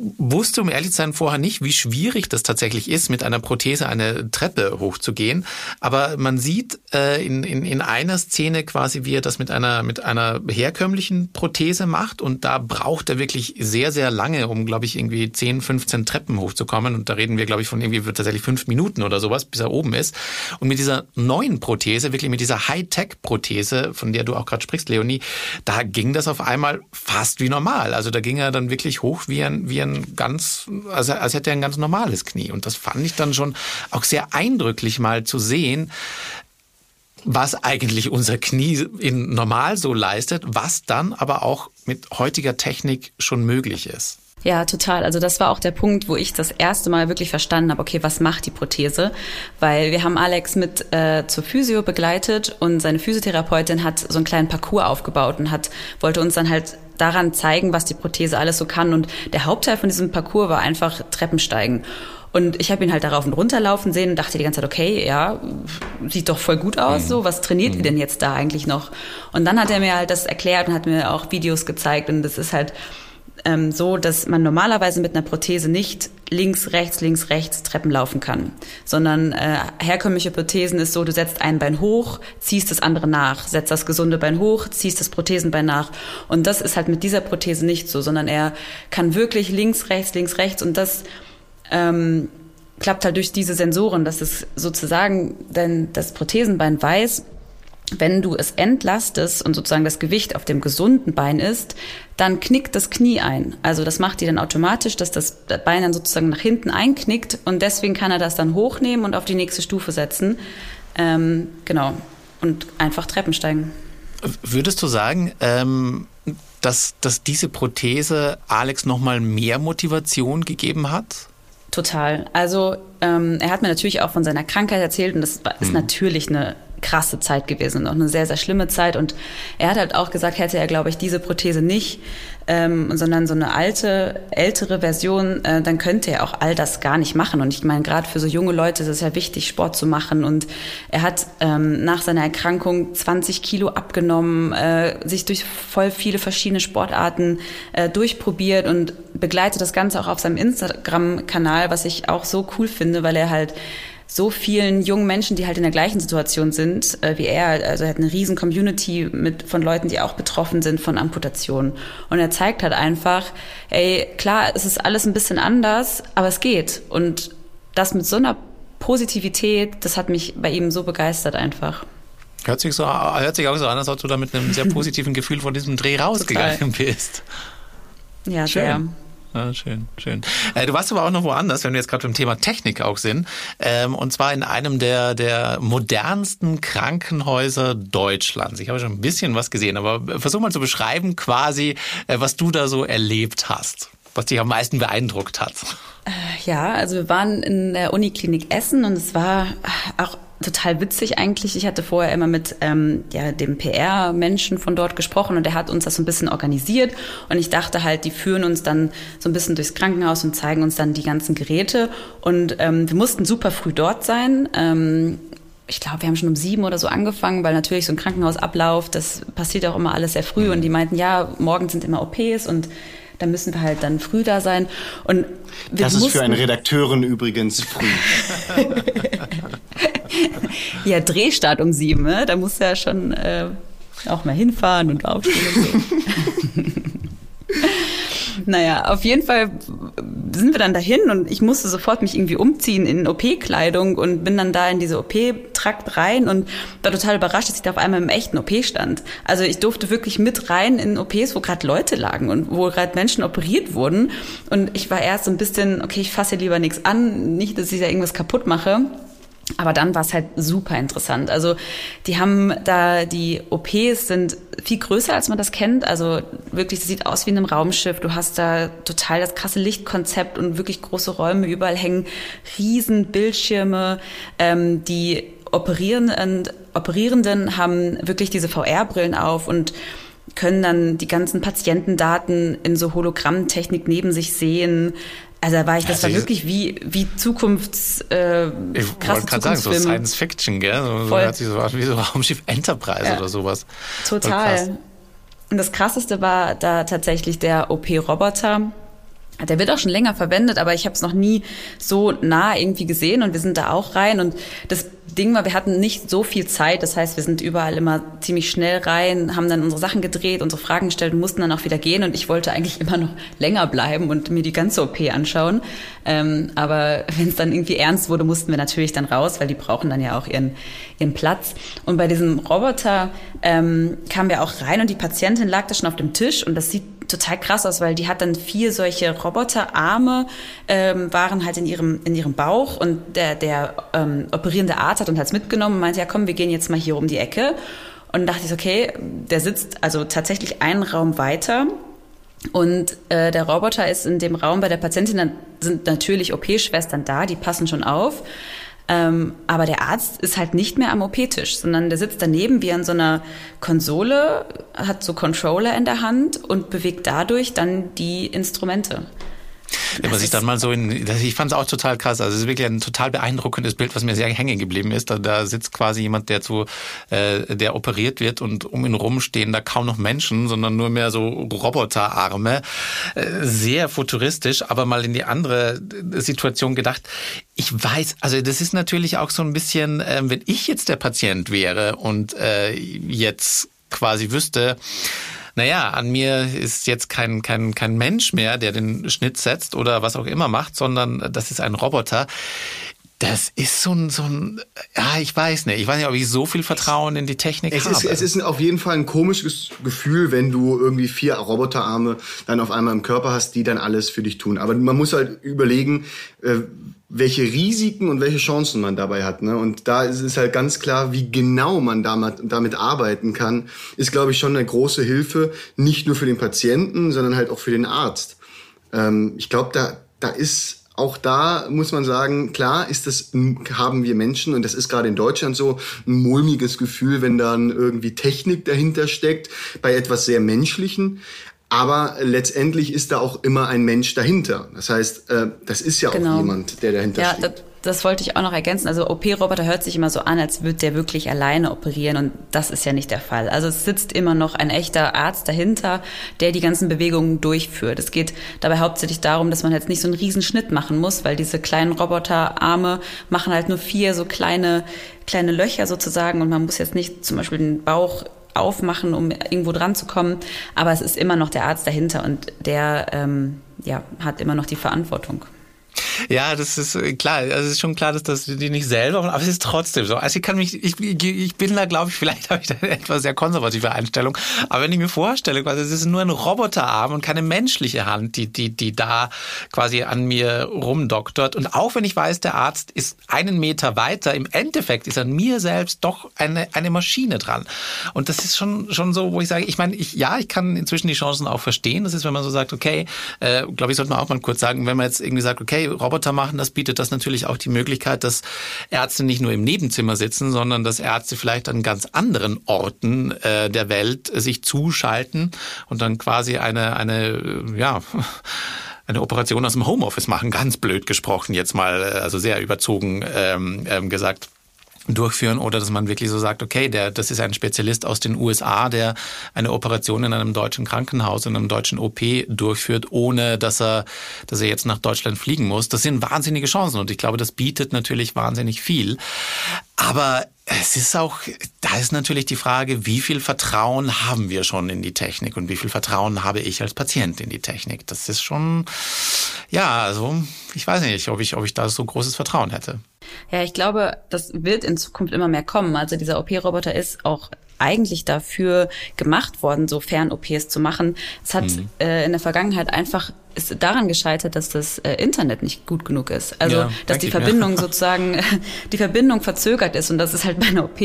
wusste, um ehrlich zu sein, vorher nicht, wie schwierig das tatsächlich ist, mit einer Prothese eine Treppe hochzugehen. Aber man sieht äh, in, in, in einer Szene quasi, wie er das mit einer, mit einer herkömmlichen Prothese macht. Und da braucht er wirklich sehr, sehr lange, um, glaube ich, irgendwie 10, 15 Treppen hochzukommen. Und da reden wir, glaube ich, von irgendwie tatsächlich fünf Minuten oder sowas, bis er oben ist. Und mit dieser neuen Prothese, wirklich mit dieser Hightech-Prothese, von der du auch gerade sprichst, Leonie, da ging das auf einmal fast wie normal. Also da ging er dann wirklich hoch wie ein, wie ein ein ganz, also als hätte er ein ganz normales Knie. Und das fand ich dann schon auch sehr eindrücklich mal zu sehen, was eigentlich unser Knie in normal so leistet, was dann aber auch mit heutiger Technik schon möglich ist. Ja, total. Also das war auch der Punkt, wo ich das erste Mal wirklich verstanden habe, okay, was macht die Prothese? Weil wir haben Alex mit äh, zur Physio begleitet und seine Physiotherapeutin hat so einen kleinen Parcours aufgebaut und hat wollte uns dann halt daran zeigen, was die Prothese alles so kann. Und der Hauptteil von diesem Parcours war einfach Treppensteigen. Und ich habe ihn halt darauf und runter laufen sehen und dachte die ganze Zeit, okay, ja, sieht doch voll gut aus, mhm. so, was trainiert mhm. ihr denn jetzt da eigentlich noch? Und dann hat er mir halt das erklärt und hat mir auch Videos gezeigt und das ist halt ähm, so, dass man normalerweise mit einer Prothese nicht links, rechts, links, rechts Treppen laufen kann, sondern äh, herkömmliche Prothesen ist so, du setzt ein Bein hoch, ziehst das andere nach, setzt das gesunde Bein hoch, ziehst das Prothesenbein nach. Und das ist halt mit dieser Prothese nicht so, sondern er kann wirklich links, rechts, links, rechts. Und das ähm, klappt halt durch diese Sensoren, dass es sozusagen denn das Prothesenbein weiß, wenn du es entlastest und sozusagen das Gewicht auf dem gesunden Bein ist, dann knickt das Knie ein. Also das macht die dann automatisch, dass das Bein dann sozusagen nach hinten einknickt und deswegen kann er das dann hochnehmen und auf die nächste Stufe setzen. Ähm, genau. Und einfach Treppen steigen. Würdest du sagen, ähm, dass, dass diese Prothese Alex nochmal mehr Motivation gegeben hat? Total. Also ähm, er hat mir natürlich auch von seiner Krankheit erzählt und das ist hm. natürlich eine krasse Zeit gewesen und auch eine sehr, sehr schlimme Zeit. Und er hat halt auch gesagt, hätte er, glaube ich, diese Prothese nicht, ähm, sondern so eine alte, ältere Version, äh, dann könnte er auch all das gar nicht machen. Und ich meine, gerade für so junge Leute ist es ja wichtig, Sport zu machen. Und er hat ähm, nach seiner Erkrankung 20 Kilo abgenommen, äh, sich durch voll viele verschiedene Sportarten äh, durchprobiert und begleitet das Ganze auch auf seinem Instagram-Kanal, was ich auch so cool finde, weil er halt so vielen jungen Menschen, die halt in der gleichen Situation sind äh, wie er. Also er hat eine riesen Community mit von Leuten, die auch betroffen sind von Amputationen. Und er zeigt halt einfach, ey, klar, es ist alles ein bisschen anders, aber es geht. Und das mit so einer Positivität, das hat mich bei ihm so begeistert einfach. Hört sich, so, hört sich auch so an, als ob du da mit einem sehr positiven Gefühl von diesem Dreh rausgegangen Total. bist. Ja, Schön. sehr. Ah, schön, schön. Äh, du warst aber auch noch woanders, wenn wir jetzt gerade beim Thema Technik auch sind. Ähm, und zwar in einem der, der modernsten Krankenhäuser Deutschlands. Ich habe schon ein bisschen was gesehen, aber versuch mal zu beschreiben quasi, äh, was du da so erlebt hast, was dich am meisten beeindruckt hat. Äh, ja, also wir waren in der Uniklinik Essen und es war auch total witzig eigentlich. Ich hatte vorher immer mit ähm, ja, dem PR-Menschen von dort gesprochen und der hat uns das so ein bisschen organisiert. Und ich dachte halt, die führen uns dann so ein bisschen durchs Krankenhaus und zeigen uns dann die ganzen Geräte. Und ähm, wir mussten super früh dort sein. Ähm, ich glaube, wir haben schon um sieben oder so angefangen, weil natürlich so ein Krankenhausablauf, das passiert auch immer alles sehr früh. Und die meinten, ja, morgen sind immer OPs und da müssen wir halt dann früh da sein. Und das ist für eine Redakteurin übrigens früh. ja, Drehstart um sieben, ne? da muss ja schon äh, auch mal hinfahren und aufstehen und so. Naja, auf jeden Fall sind wir dann dahin und ich musste sofort mich irgendwie umziehen in OP-Kleidung und bin dann da in diese OP-Trakt rein und war total überrascht, dass ich da auf einmal im echten OP stand. Also ich durfte wirklich mit rein in OPs, wo gerade Leute lagen und wo gerade Menschen operiert wurden. Und ich war erst so ein bisschen, okay, ich fasse lieber nichts an, nicht, dass ich da irgendwas kaputt mache. Aber dann war es halt super interessant. Also die haben da, die OPs sind viel größer, als man das kennt. Also wirklich, das sieht aus wie in einem Raumschiff. Du hast da total das krasse Lichtkonzept und wirklich große Räume. Überall hängen riesen Bildschirme. Ähm, die Operierenden, Operierenden haben wirklich diese VR-Brillen auf und können dann die ganzen Patientendaten in so Hologrammtechnik neben sich sehen. Also da war ich, das also war wirklich wie, wie Zukunfts, äh, ich wollte gerade sagen, so Science Fiction, gell? So, Voll. hat sich so wie so Raumschiff Enterprise ja. oder sowas. Total. Und das krasseste war da tatsächlich der OP-Roboter. Der wird auch schon länger verwendet, aber ich habe es noch nie so nah irgendwie gesehen und wir sind da auch rein und das Ding war, wir hatten nicht so viel Zeit. Das heißt, wir sind überall immer ziemlich schnell rein, haben dann unsere Sachen gedreht, unsere Fragen gestellt und mussten dann auch wieder gehen. Und ich wollte eigentlich immer noch länger bleiben und mir die ganze OP anschauen. Ähm, aber wenn es dann irgendwie ernst wurde, mussten wir natürlich dann raus, weil die brauchen dann ja auch ihren, ihren Platz. Und bei diesem Roboter ähm, kamen wir auch rein und die Patientin lag da schon auf dem Tisch und das sieht total krass aus, weil die hat dann vier solche Roboterarme, ähm, waren halt in ihrem, in ihrem Bauch und der, der ähm, operierende Arzt hat uns halt mitgenommen und meinte, ja komm, wir gehen jetzt mal hier um die Ecke. Und dachte ich, okay, der sitzt also tatsächlich einen Raum weiter. Und äh, der Roboter ist in dem Raum bei der Patientin, dann sind natürlich OP-Schwestern da, die passen schon auf. Ähm, aber der Arzt ist halt nicht mehr am OP-Tisch, sondern der sitzt daneben wie an so einer Konsole, hat so Controller in der Hand und bewegt dadurch dann die Instrumente. Wenn man sich dann mal so in, ich fand es auch total krass. Also es ist wirklich ein total beeindruckendes Bild, was mir sehr hängen geblieben ist. Da, da sitzt quasi jemand, der zu, äh, der operiert wird und um ihn rum stehen da kaum noch Menschen, sondern nur mehr so Roboterarme. Äh, sehr futuristisch, aber mal in die andere Situation gedacht. Ich weiß, also das ist natürlich auch so ein bisschen, äh, wenn ich jetzt der Patient wäre und äh, jetzt quasi wüsste, naja, an mir ist jetzt kein, kein, kein Mensch mehr, der den Schnitt setzt oder was auch immer macht, sondern das ist ein Roboter. Das ist so ein, so ein, ja, ich weiß nicht. Ich weiß nicht, ob ich so viel Vertrauen in die Technik es habe. Ist, es ist auf jeden Fall ein komisches Gefühl, wenn du irgendwie vier Roboterarme dann auf einmal im Körper hast, die dann alles für dich tun. Aber man muss halt überlegen, äh, welche Risiken und welche Chancen man dabei hat. Ne? Und da ist es halt ganz klar, wie genau man damit, damit arbeiten kann, ist, glaube ich, schon eine große Hilfe, nicht nur für den Patienten, sondern halt auch für den Arzt. Ähm, ich glaube, da, da ist auch da muss man sagen, klar ist das, haben wir Menschen, und das ist gerade in Deutschland so, ein mulmiges Gefühl, wenn dann irgendwie Technik dahinter steckt, bei etwas sehr Menschlichen. Aber letztendlich ist da auch immer ein Mensch dahinter. Das heißt, äh, das ist ja genau. auch jemand, der dahinter ja, steht. Das, wollte ich auch noch ergänzen. Also OP-Roboter hört sich immer so an, als würde der wirklich alleine operieren und das ist ja nicht der Fall. Also es sitzt immer noch ein echter Arzt dahinter, der die ganzen Bewegungen durchführt. Es geht dabei hauptsächlich darum, dass man jetzt nicht so einen riesen Schnitt machen muss, weil diese kleinen Roboterarme machen halt nur vier so kleine kleine Löcher sozusagen und man muss jetzt nicht zum Beispiel den Bauch aufmachen, um irgendwo dran zu kommen. Aber es ist immer noch der Arzt dahinter und der ähm, ja, hat immer noch die Verantwortung. Ja, das ist äh, klar. Also es ist schon klar, dass das die nicht selber, aber es ist trotzdem so. Also ich kann mich, ich, ich bin da, glaube ich, vielleicht habe ich da eine etwas sehr konservative Einstellung. Aber wenn ich mir vorstelle, quasi, es ist nur ein Roboterarm und keine menschliche Hand, die, die, die da quasi an mir rumdoktort. Und auch wenn ich weiß, der Arzt ist einen Meter weiter, im Endeffekt ist an mir selbst doch eine, eine Maschine dran. Und das ist schon, schon so, wo ich sage, ich meine, ich, ja, ich kann inzwischen die Chancen auch verstehen. Das ist, wenn man so sagt, okay, äh, glaube ich, sollte man auch mal kurz sagen, wenn man jetzt irgendwie sagt, okay, Roboter machen, das bietet das natürlich auch die Möglichkeit, dass Ärzte nicht nur im Nebenzimmer sitzen, sondern dass Ärzte vielleicht an ganz anderen Orten äh, der Welt sich zuschalten und dann quasi eine, eine, ja, eine Operation aus dem Homeoffice machen, ganz blöd gesprochen jetzt mal, äh, also sehr überzogen ähm, ähm, gesagt. Durchführen oder dass man wirklich so sagt, okay, der, das ist ein Spezialist aus den USA, der eine Operation in einem deutschen Krankenhaus, in einem deutschen OP durchführt, ohne dass er, dass er jetzt nach Deutschland fliegen muss. Das sind wahnsinnige Chancen und ich glaube, das bietet natürlich wahnsinnig viel. Aber es ist auch, da ist natürlich die Frage, wie viel Vertrauen haben wir schon in die Technik und wie viel Vertrauen habe ich als Patient in die Technik? Das ist schon, ja, also ich weiß nicht, ob ich, ob ich da so großes Vertrauen hätte. Ja, ich glaube, das wird in Zukunft immer mehr kommen. Also dieser OP-Roboter ist auch eigentlich dafür gemacht worden, so Fern-OPs zu machen. Es hat mhm. äh, in der Vergangenheit einfach ist daran gescheitert, dass das äh, Internet nicht gut genug ist. Also, ja, dass die Verbindung sozusagen, die Verbindung verzögert ist. Und das ist halt bei einer OP,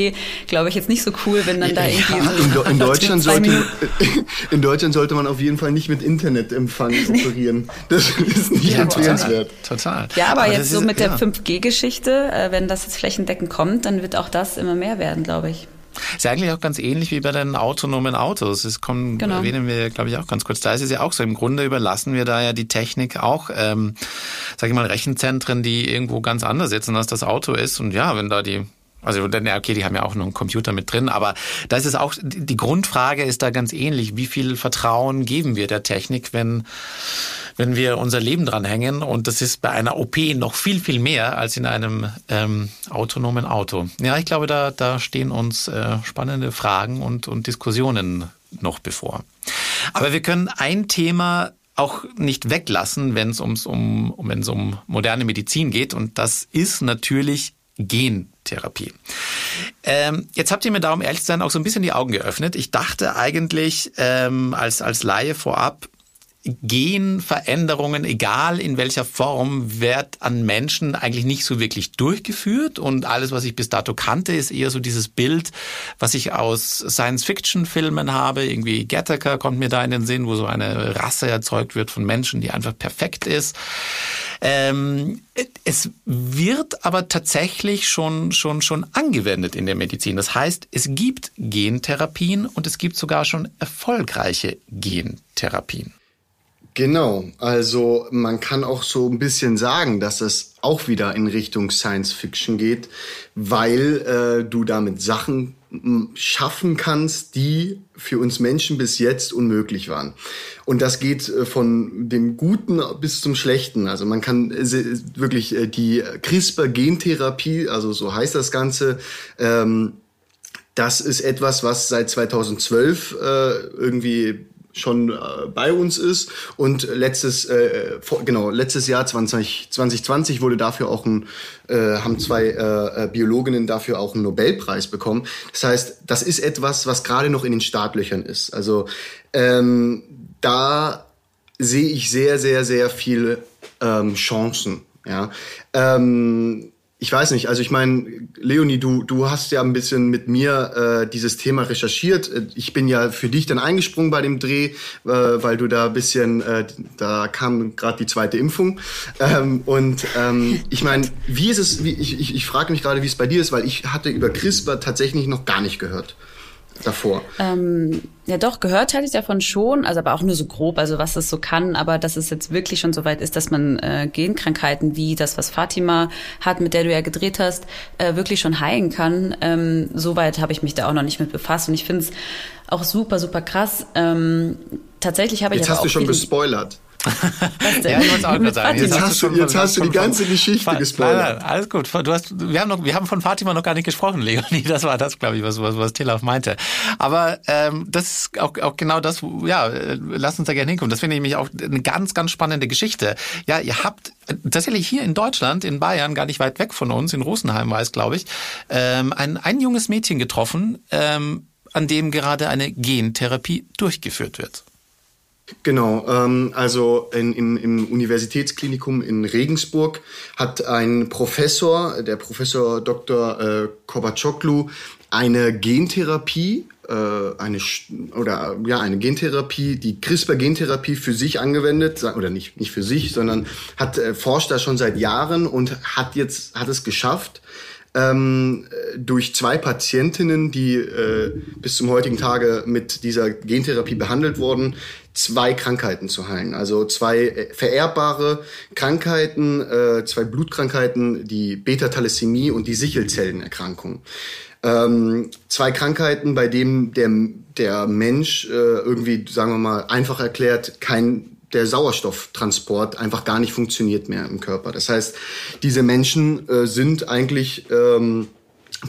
glaube ich, jetzt nicht so cool, wenn dann da irgendwie ja, so in, in, Deutschland sollte, in Deutschland sollte man auf jeden Fall nicht mit Internetempfang operieren. Das ist nicht ja, empfehlenswert. Total. Ja, aber, aber jetzt so mit der 5G-Geschichte, äh, wenn das jetzt flächendeckend kommt, dann wird auch das immer mehr werden, glaube ich. Ist ja eigentlich auch ganz ähnlich wie bei den autonomen Autos. Das kommen, genau. erwähnen wir, glaube ich, auch ganz kurz. Da ist es ja auch so. Im Grunde überlassen wir da ja die Technik auch, ähm, sage ich mal, Rechenzentren, die irgendwo ganz anders sitzen, als das Auto ist. Und ja, wenn da die also okay, die haben ja auch noch einen Computer mit drin, aber da ist es auch, die Grundfrage ist da ganz ähnlich. Wie viel Vertrauen geben wir der Technik, wenn wenn wir unser Leben dran hängen. Und das ist bei einer OP noch viel, viel mehr als in einem ähm, autonomen Auto. Ja, ich glaube, da, da stehen uns äh, spannende Fragen und, und Diskussionen noch bevor. Aber wir können ein Thema auch nicht weglassen, wenn es um, um, um moderne Medizin geht. Und das ist natürlich Gentherapie. Ähm, jetzt habt ihr mir da, um ehrlich zu sein, auch so ein bisschen die Augen geöffnet. Ich dachte eigentlich ähm, als, als Laie vorab, Genveränderungen, egal in welcher Form, wird an Menschen eigentlich nicht so wirklich durchgeführt. Und alles, was ich bis dato kannte, ist eher so dieses Bild, was ich aus Science-Fiction-Filmen habe. Irgendwie Gattaker kommt mir da in den Sinn, wo so eine Rasse erzeugt wird von Menschen, die einfach perfekt ist. Ähm, es wird aber tatsächlich schon, schon, schon angewendet in der Medizin. Das heißt, es gibt Gentherapien und es gibt sogar schon erfolgreiche Gentherapien. Genau, also man kann auch so ein bisschen sagen, dass es auch wieder in Richtung Science Fiction geht, weil äh, du damit Sachen schaffen kannst, die für uns Menschen bis jetzt unmöglich waren. Und das geht äh, von dem Guten bis zum Schlechten. Also man kann äh, wirklich äh, die CRISPR-Gentherapie, also so heißt das Ganze, ähm, das ist etwas, was seit 2012 äh, irgendwie schon äh, bei uns ist und letztes äh, vor, genau letztes Jahr 20, 2020 wurde dafür auch ein äh, haben zwei äh, äh, Biologinnen dafür auch einen Nobelpreis bekommen. Das heißt, das ist etwas, was gerade noch in den Startlöchern ist. Also ähm, da sehe ich sehr sehr sehr viele ähm, Chancen. Ja. Ähm, ich weiß nicht, also ich meine, Leonie, du, du hast ja ein bisschen mit mir äh, dieses Thema recherchiert. Ich bin ja für dich dann eingesprungen bei dem Dreh, äh, weil du da ein bisschen, äh, da kam gerade die zweite Impfung. Ähm, und ähm, ich meine, wie ist es, wie, ich, ich, ich frage mich gerade, wie es bei dir ist, weil ich hatte über CRISPR tatsächlich noch gar nicht gehört davor? Ähm, ja, doch, gehört hatte ich davon schon, also aber auch nur so grob, also was es so kann, aber dass es jetzt wirklich schon so weit ist, dass man äh, Genkrankheiten wie das, was Fatima hat, mit der du ja gedreht hast, äh, wirklich schon heilen kann. Ähm, Soweit habe ich mich da auch noch nicht mit befasst und ich finde es auch super, super krass. Ähm, tatsächlich habe ich Jetzt hast du schon gespoilert ja, ich wollte auch gerade sagen. Jetzt, hast du, jetzt hast du die ganze Geschichte gespoilert. Nein, nein, alles gut. Du hast, wir, haben noch, wir haben von Fatima noch gar nicht gesprochen, Leonie. Das war das, glaube ich, was, was, was Tilaf meinte. Aber ähm, das ist auch, auch genau das, ja, lass uns da gerne hinkommen. Das finde ich nämlich auch eine ganz, ganz spannende Geschichte. Ja, ihr habt tatsächlich hier in Deutschland, in Bayern, gar nicht weit weg von uns, in Rosenheim war es, glaube ich, ähm, ein, ein junges Mädchen getroffen, ähm, an dem gerade eine Gentherapie durchgeführt wird. Genau, ähm, also in, in, im Universitätsklinikum in Regensburg hat ein Professor, der Professor Dr. Äh, Kobacoklu, eine Gentherapie, äh, eine oder ja eine Gentherapie, die CRISPR-Gentherapie für sich angewendet oder nicht nicht für sich, sondern hat äh, forscht da schon seit Jahren und hat jetzt hat es geschafft, ähm, durch zwei Patientinnen, die äh, bis zum heutigen Tage mit dieser Gentherapie behandelt wurden, zwei Krankheiten zu heilen. Also zwei äh, vererbbare Krankheiten, äh, zwei Blutkrankheiten, die Beta-Thalassämie und die Sichelzellenerkrankung. Ähm, zwei Krankheiten, bei denen der, der Mensch äh, irgendwie, sagen wir mal, einfach erklärt, kein der Sauerstofftransport einfach gar nicht funktioniert mehr im Körper. Das heißt, diese Menschen äh, sind eigentlich ähm,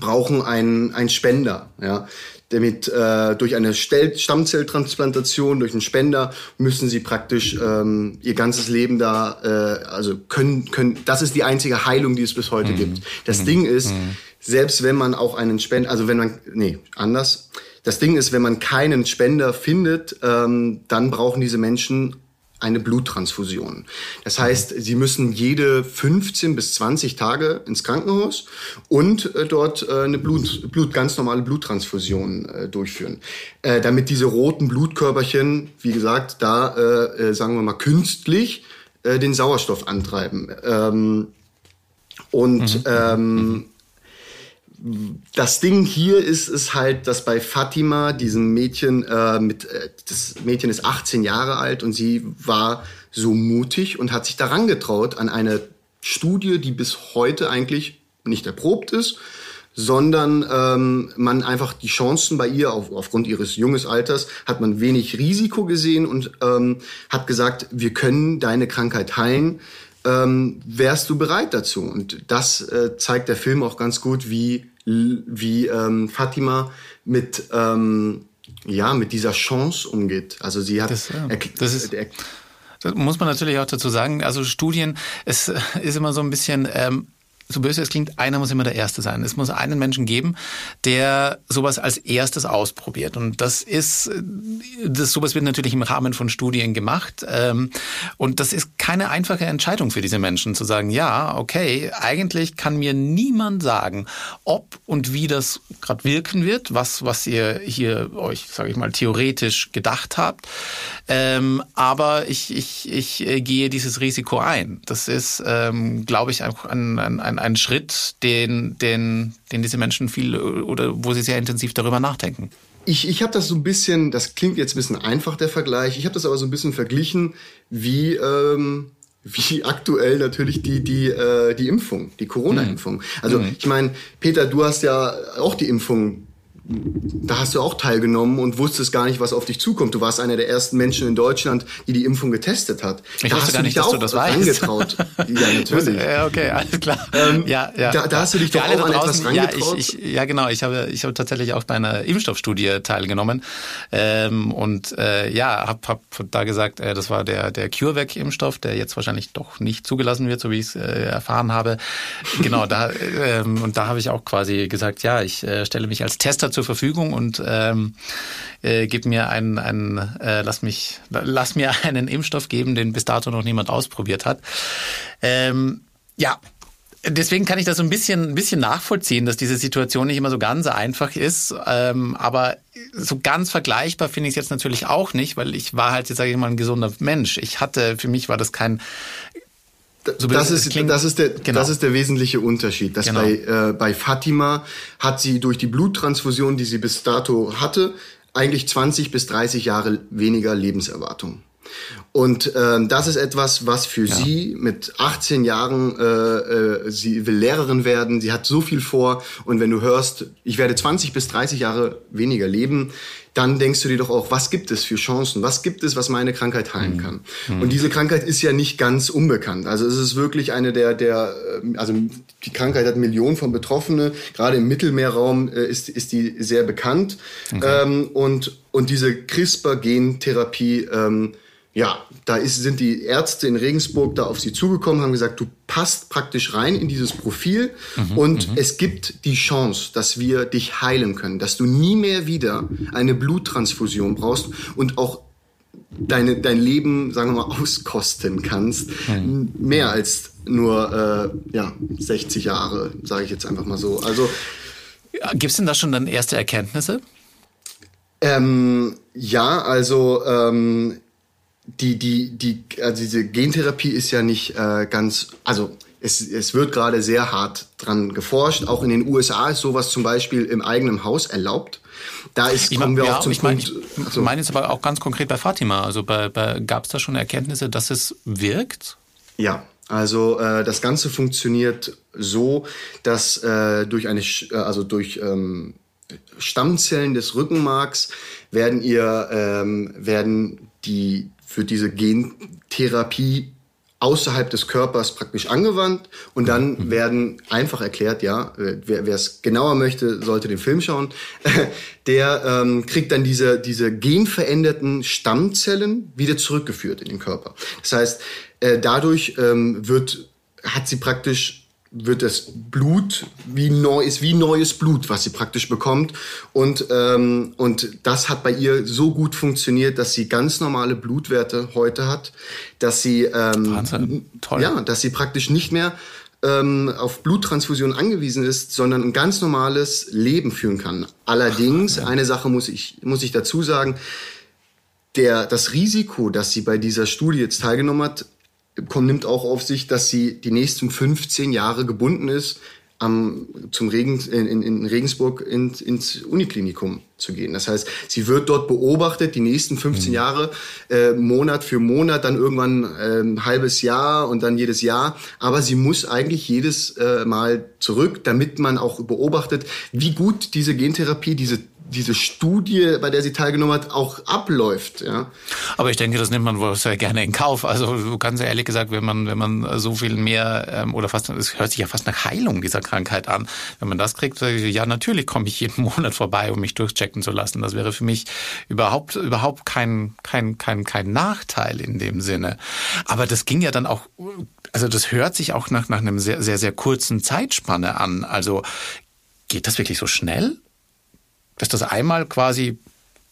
brauchen einen, einen Spender, ja. Damit äh, durch eine Stell Stammzelltransplantation, durch einen Spender müssen sie praktisch ähm, ihr ganzes Leben da, äh, also können, können, das ist die einzige Heilung, die es bis heute mhm. gibt. Das mhm. Ding ist, mhm. selbst wenn man auch einen Spender, also wenn man, nee, anders. Das Ding ist, wenn man keinen Spender findet, ähm, dann brauchen diese Menschen eine Bluttransfusion. Das heißt, sie müssen jede 15 bis 20 Tage ins Krankenhaus und äh, dort äh, eine Blut, Blut, ganz normale Bluttransfusion äh, durchführen, äh, damit diese roten Blutkörperchen, wie gesagt, da äh, äh, sagen wir mal künstlich den Sauerstoff antreiben. Ähm, und mhm. ähm, mhm das Ding hier ist, ist halt, dass bei Fatima, diesem Mädchen, äh, mit, äh, das Mädchen ist 18 Jahre alt und sie war so mutig und hat sich daran getraut an eine Studie, die bis heute eigentlich nicht erprobt ist, sondern ähm, man einfach die Chancen bei ihr auf, aufgrund ihres junges Alters hat man wenig Risiko gesehen und ähm, hat gesagt, wir können deine Krankheit heilen ähm, wärst du bereit dazu? Und das äh, zeigt der Film auch ganz gut, wie, wie ähm, Fatima mit, ähm, ja, mit dieser Chance umgeht. Also sie hat... Das, ja, das ist... Muss man natürlich auch dazu sagen. Also Studien, es ist immer so ein bisschen, ähm, so böse es klingt, einer muss immer der Erste sein. Es muss einen Menschen geben, der sowas als erstes ausprobiert. Und das ist, das, sowas wird natürlich im Rahmen von Studien gemacht. Ähm, und das ist keine einfache Entscheidung für diese Menschen, zu sagen, ja, okay, eigentlich kann mir niemand sagen, ob und wie das gerade wirken wird, was, was ihr hier euch, sage ich mal, theoretisch gedacht habt. Ähm, aber ich, ich, ich äh, gehe dieses Risiko ein. Das ist, ähm, glaube ich, ein, ein, ein ein, ein Schritt, den, den, den diese Menschen viel oder wo sie sehr intensiv darüber nachdenken. Ich, ich habe das so ein bisschen, das klingt jetzt ein bisschen einfach, der Vergleich, ich habe das aber so ein bisschen verglichen, wie, ähm, wie aktuell natürlich die, die, äh, die Impfung, die Corona-Impfung. Also mhm. ich meine, Peter, du hast ja auch die Impfung da hast du auch teilgenommen und wusstest gar nicht, was auf dich zukommt. Du warst einer der ersten Menschen in Deutschland, die die Impfung getestet hat. Ich da hast du dich dass auch du das weißt. angetraut. ja, natürlich. Ja, okay, alles klar. Ähm, ja, ja. Da, da hast du dich doch auch an etwas rangetraut. Ja, ich, ich, ja, genau. Ich habe, ich habe tatsächlich auch bei einer Impfstoffstudie teilgenommen ähm, und äh, ja, habe hab da gesagt, äh, das war der der CureVac-Impfstoff, der jetzt wahrscheinlich doch nicht zugelassen wird, so wie ich es äh, erfahren habe. Genau, da ähm, und da habe ich auch quasi gesagt, ja, ich äh, stelle mich als Tester zur Verfügung und ähm, äh, gib mir einen, einen äh, lass mich, lass mir einen Impfstoff geben, den bis dato noch niemand ausprobiert hat. Ähm, ja, Deswegen kann ich das so ein bisschen, ein bisschen nachvollziehen, dass diese Situation nicht immer so ganz einfach ist. Ähm, aber so ganz vergleichbar finde ich es jetzt natürlich auch nicht, weil ich war halt, jetzt sage ich mal, ein gesunder Mensch. Ich hatte, für mich war das kein so das, ist, klingt, das, ist der, genau. das ist der wesentliche Unterschied. Dass genau. bei, äh, bei Fatima hat sie durch die Bluttransfusion, die sie bis dato hatte, eigentlich 20 bis 30 Jahre weniger Lebenserwartung. Und ähm, das ist etwas, was für ja. sie mit 18 Jahren, äh, äh, sie will Lehrerin werden, sie hat so viel vor. Und wenn du hörst, ich werde 20 bis 30 Jahre weniger leben, dann denkst du dir doch auch, was gibt es für Chancen? Was gibt es, was meine Krankheit heilen mhm. kann? Mhm. Und diese Krankheit ist ja nicht ganz unbekannt. Also es ist wirklich eine der, der, äh, also die Krankheit hat Millionen von Betroffene. Gerade im Mittelmeerraum äh, ist, ist die sehr bekannt. Okay. Ähm, und, und diese CRISPR-Gentherapie, ähm, ja, da ist, sind die Ärzte in Regensburg da auf sie zugekommen, haben gesagt, du passt praktisch rein in dieses Profil mhm, und mhm. es gibt die Chance, dass wir dich heilen können, dass du nie mehr wieder eine Bluttransfusion brauchst und auch deine, dein Leben, sagen wir mal, auskosten kannst. Mhm. Mehr als nur äh, ja, 60 Jahre, sage ich jetzt einfach mal so. Also Gibt es denn da schon dann erste Erkenntnisse? Ähm, ja, also ähm, die, die, die, also diese Gentherapie ist ja nicht äh, ganz, also es, es wird gerade sehr hart dran geforscht. Auch in den USA ist sowas zum Beispiel im eigenen Haus erlaubt. Da ist, ich kommen wir ja, auch zum ich mein, Punkt. Ich also, meine jetzt aber auch ganz konkret bei Fatima. Also bei, bei, gab es da schon Erkenntnisse, dass es wirkt? Ja, also äh, das Ganze funktioniert so, dass äh, durch eine, äh, also durch ähm, Stammzellen des Rückenmarks werden ihr ähm, werden die für diese Gentherapie außerhalb des Körpers praktisch angewandt und dann mhm. werden einfach erklärt, ja, wer es genauer möchte, sollte den Film schauen, der ähm, kriegt dann diese, diese genveränderten Stammzellen wieder zurückgeführt in den Körper. Das heißt, äh, dadurch ähm, wird, hat sie praktisch wird das Blut wie neu ist wie neues Blut, was sie praktisch bekommt und ähm, und das hat bei ihr so gut funktioniert, dass sie ganz normale Blutwerte heute hat, dass sie ähm, Wahnsinn. Toll. ja, dass sie praktisch nicht mehr ähm, auf Bluttransfusion angewiesen ist, sondern ein ganz normales Leben führen kann. Allerdings Ach, eine Sache muss ich muss ich dazu sagen, der das Risiko, dass sie bei dieser Studie jetzt teilgenommen hat, nimmt auch auf sich, dass sie die nächsten 15 Jahre gebunden ist, am, zum Regen, in, in Regensburg in, ins Uniklinikum zu gehen. Das heißt, sie wird dort beobachtet, die nächsten 15 mhm. Jahre, äh, Monat für Monat, dann irgendwann äh, ein halbes Jahr und dann jedes Jahr. Aber sie muss eigentlich jedes äh, Mal zurück, damit man auch beobachtet, wie gut diese Gentherapie, diese diese Studie, bei der sie teilgenommen hat, auch abläuft. Ja. Aber ich denke, das nimmt man wohl sehr gerne in Kauf. Also ganz ehrlich gesagt, wenn man wenn man so viel mehr ähm, oder fast es hört sich ja fast nach Heilung dieser Krankheit an, wenn man das kriegt, ja natürlich komme ich jeden Monat vorbei, um mich durchchecken zu lassen. Das wäre für mich überhaupt überhaupt kein kein kein kein Nachteil in dem Sinne. Aber das ging ja dann auch also das hört sich auch nach nach einem sehr sehr sehr kurzen Zeitspanne an. Also geht das wirklich so schnell? Ist das einmal quasi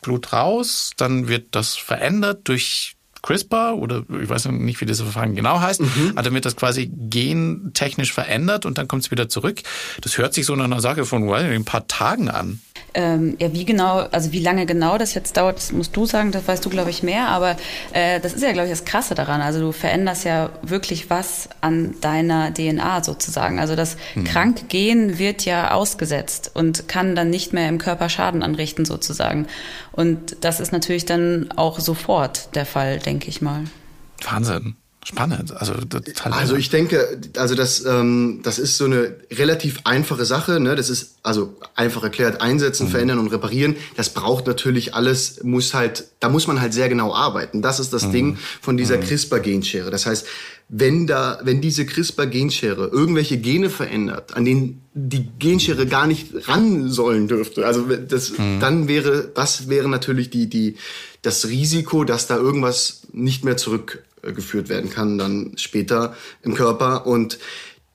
Blut raus, dann wird das verändert durch CRISPR oder ich weiß nicht, wie das Verfahren genau heißt, mhm. aber dann wird das quasi gentechnisch verändert und dann kommt es wieder zurück. Das hört sich so nach einer Sache von well, ein paar Tagen an. Ähm, ja, wie genau, also wie lange genau das jetzt dauert, das musst du sagen, das weißt du, glaube ich, mehr. Aber äh, das ist ja, glaube ich, das Krasse daran. Also du veränderst ja wirklich was an deiner DNA sozusagen. Also das hm. Krankgehen wird ja ausgesetzt und kann dann nicht mehr im Körper Schaden anrichten sozusagen. Und das ist natürlich dann auch sofort der Fall, denke ich mal. Wahnsinn. Spannend. Also, also ich denke, also das, ähm, das ist so eine relativ einfache Sache. Ne? Das ist also einfach erklärt, einsetzen, mhm. verändern und reparieren. Das braucht natürlich alles, muss halt, da muss man halt sehr genau arbeiten. Das ist das mhm. Ding von dieser mhm. CRISPR-Genschere. Das heißt, wenn da, wenn diese CRISPR-Genschere irgendwelche Gene verändert, an denen die Genschere gar nicht ran sollen dürfte, also das, mhm. dann wäre, das wäre natürlich die, die, das Risiko, dass da irgendwas nicht mehr zurückgeführt werden kann, dann später im Körper. Und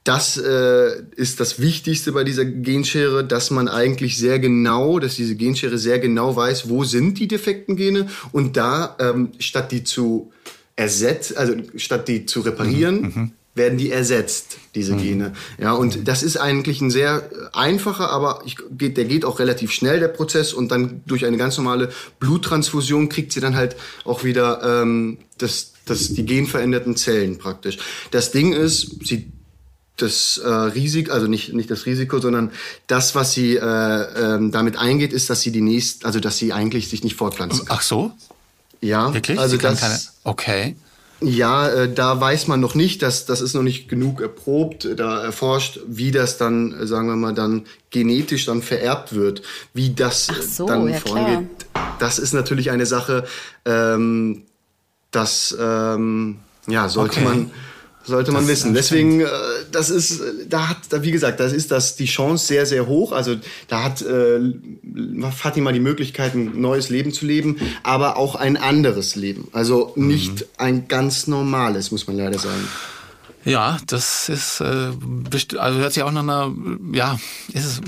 das äh, ist das Wichtigste bei dieser Genschere, dass man eigentlich sehr genau, dass diese Genschere sehr genau weiß, wo sind die defekten Gene und da ähm, statt die zu ersetzen, also statt die zu reparieren, mhm, mhm, werden die ersetzt, diese mhm. Gene. Ja, und mhm. das ist eigentlich ein sehr einfacher, aber ich, geht, der geht auch relativ schnell, der Prozess, und dann durch eine ganz normale Bluttransfusion kriegt sie dann halt auch wieder ähm, das, das, die genveränderten Zellen praktisch. Das Ding ist, sie das äh, Risiko, also nicht, nicht das Risiko, sondern das, was sie äh, ähm, damit eingeht, ist, dass sie die nächste, also dass sie eigentlich sich nicht fortpflanzen kann. Ach so? Ja, Wirklich? also das. Keine, okay. Ja, äh, da weiß man noch nicht, dass das ist noch nicht genug erprobt, da erforscht, wie das dann, äh, sagen wir mal, dann genetisch dann vererbt wird, wie das so, dann ja, vorangeht. Klar. Das ist natürlich eine Sache, ähm, das ähm, ja sollte okay. man sollte man das wissen. Deswegen, äh, das ist, da hat, da, wie gesagt, da ist das die Chance sehr, sehr hoch. Also da hat äh, Fatima die Möglichkeit, ein neues Leben zu leben, aber auch ein anderes Leben. Also nicht mhm. ein ganz normales, muss man leider sagen. Ja, das ist, äh, also hört sich auch nach einer, ja, ist es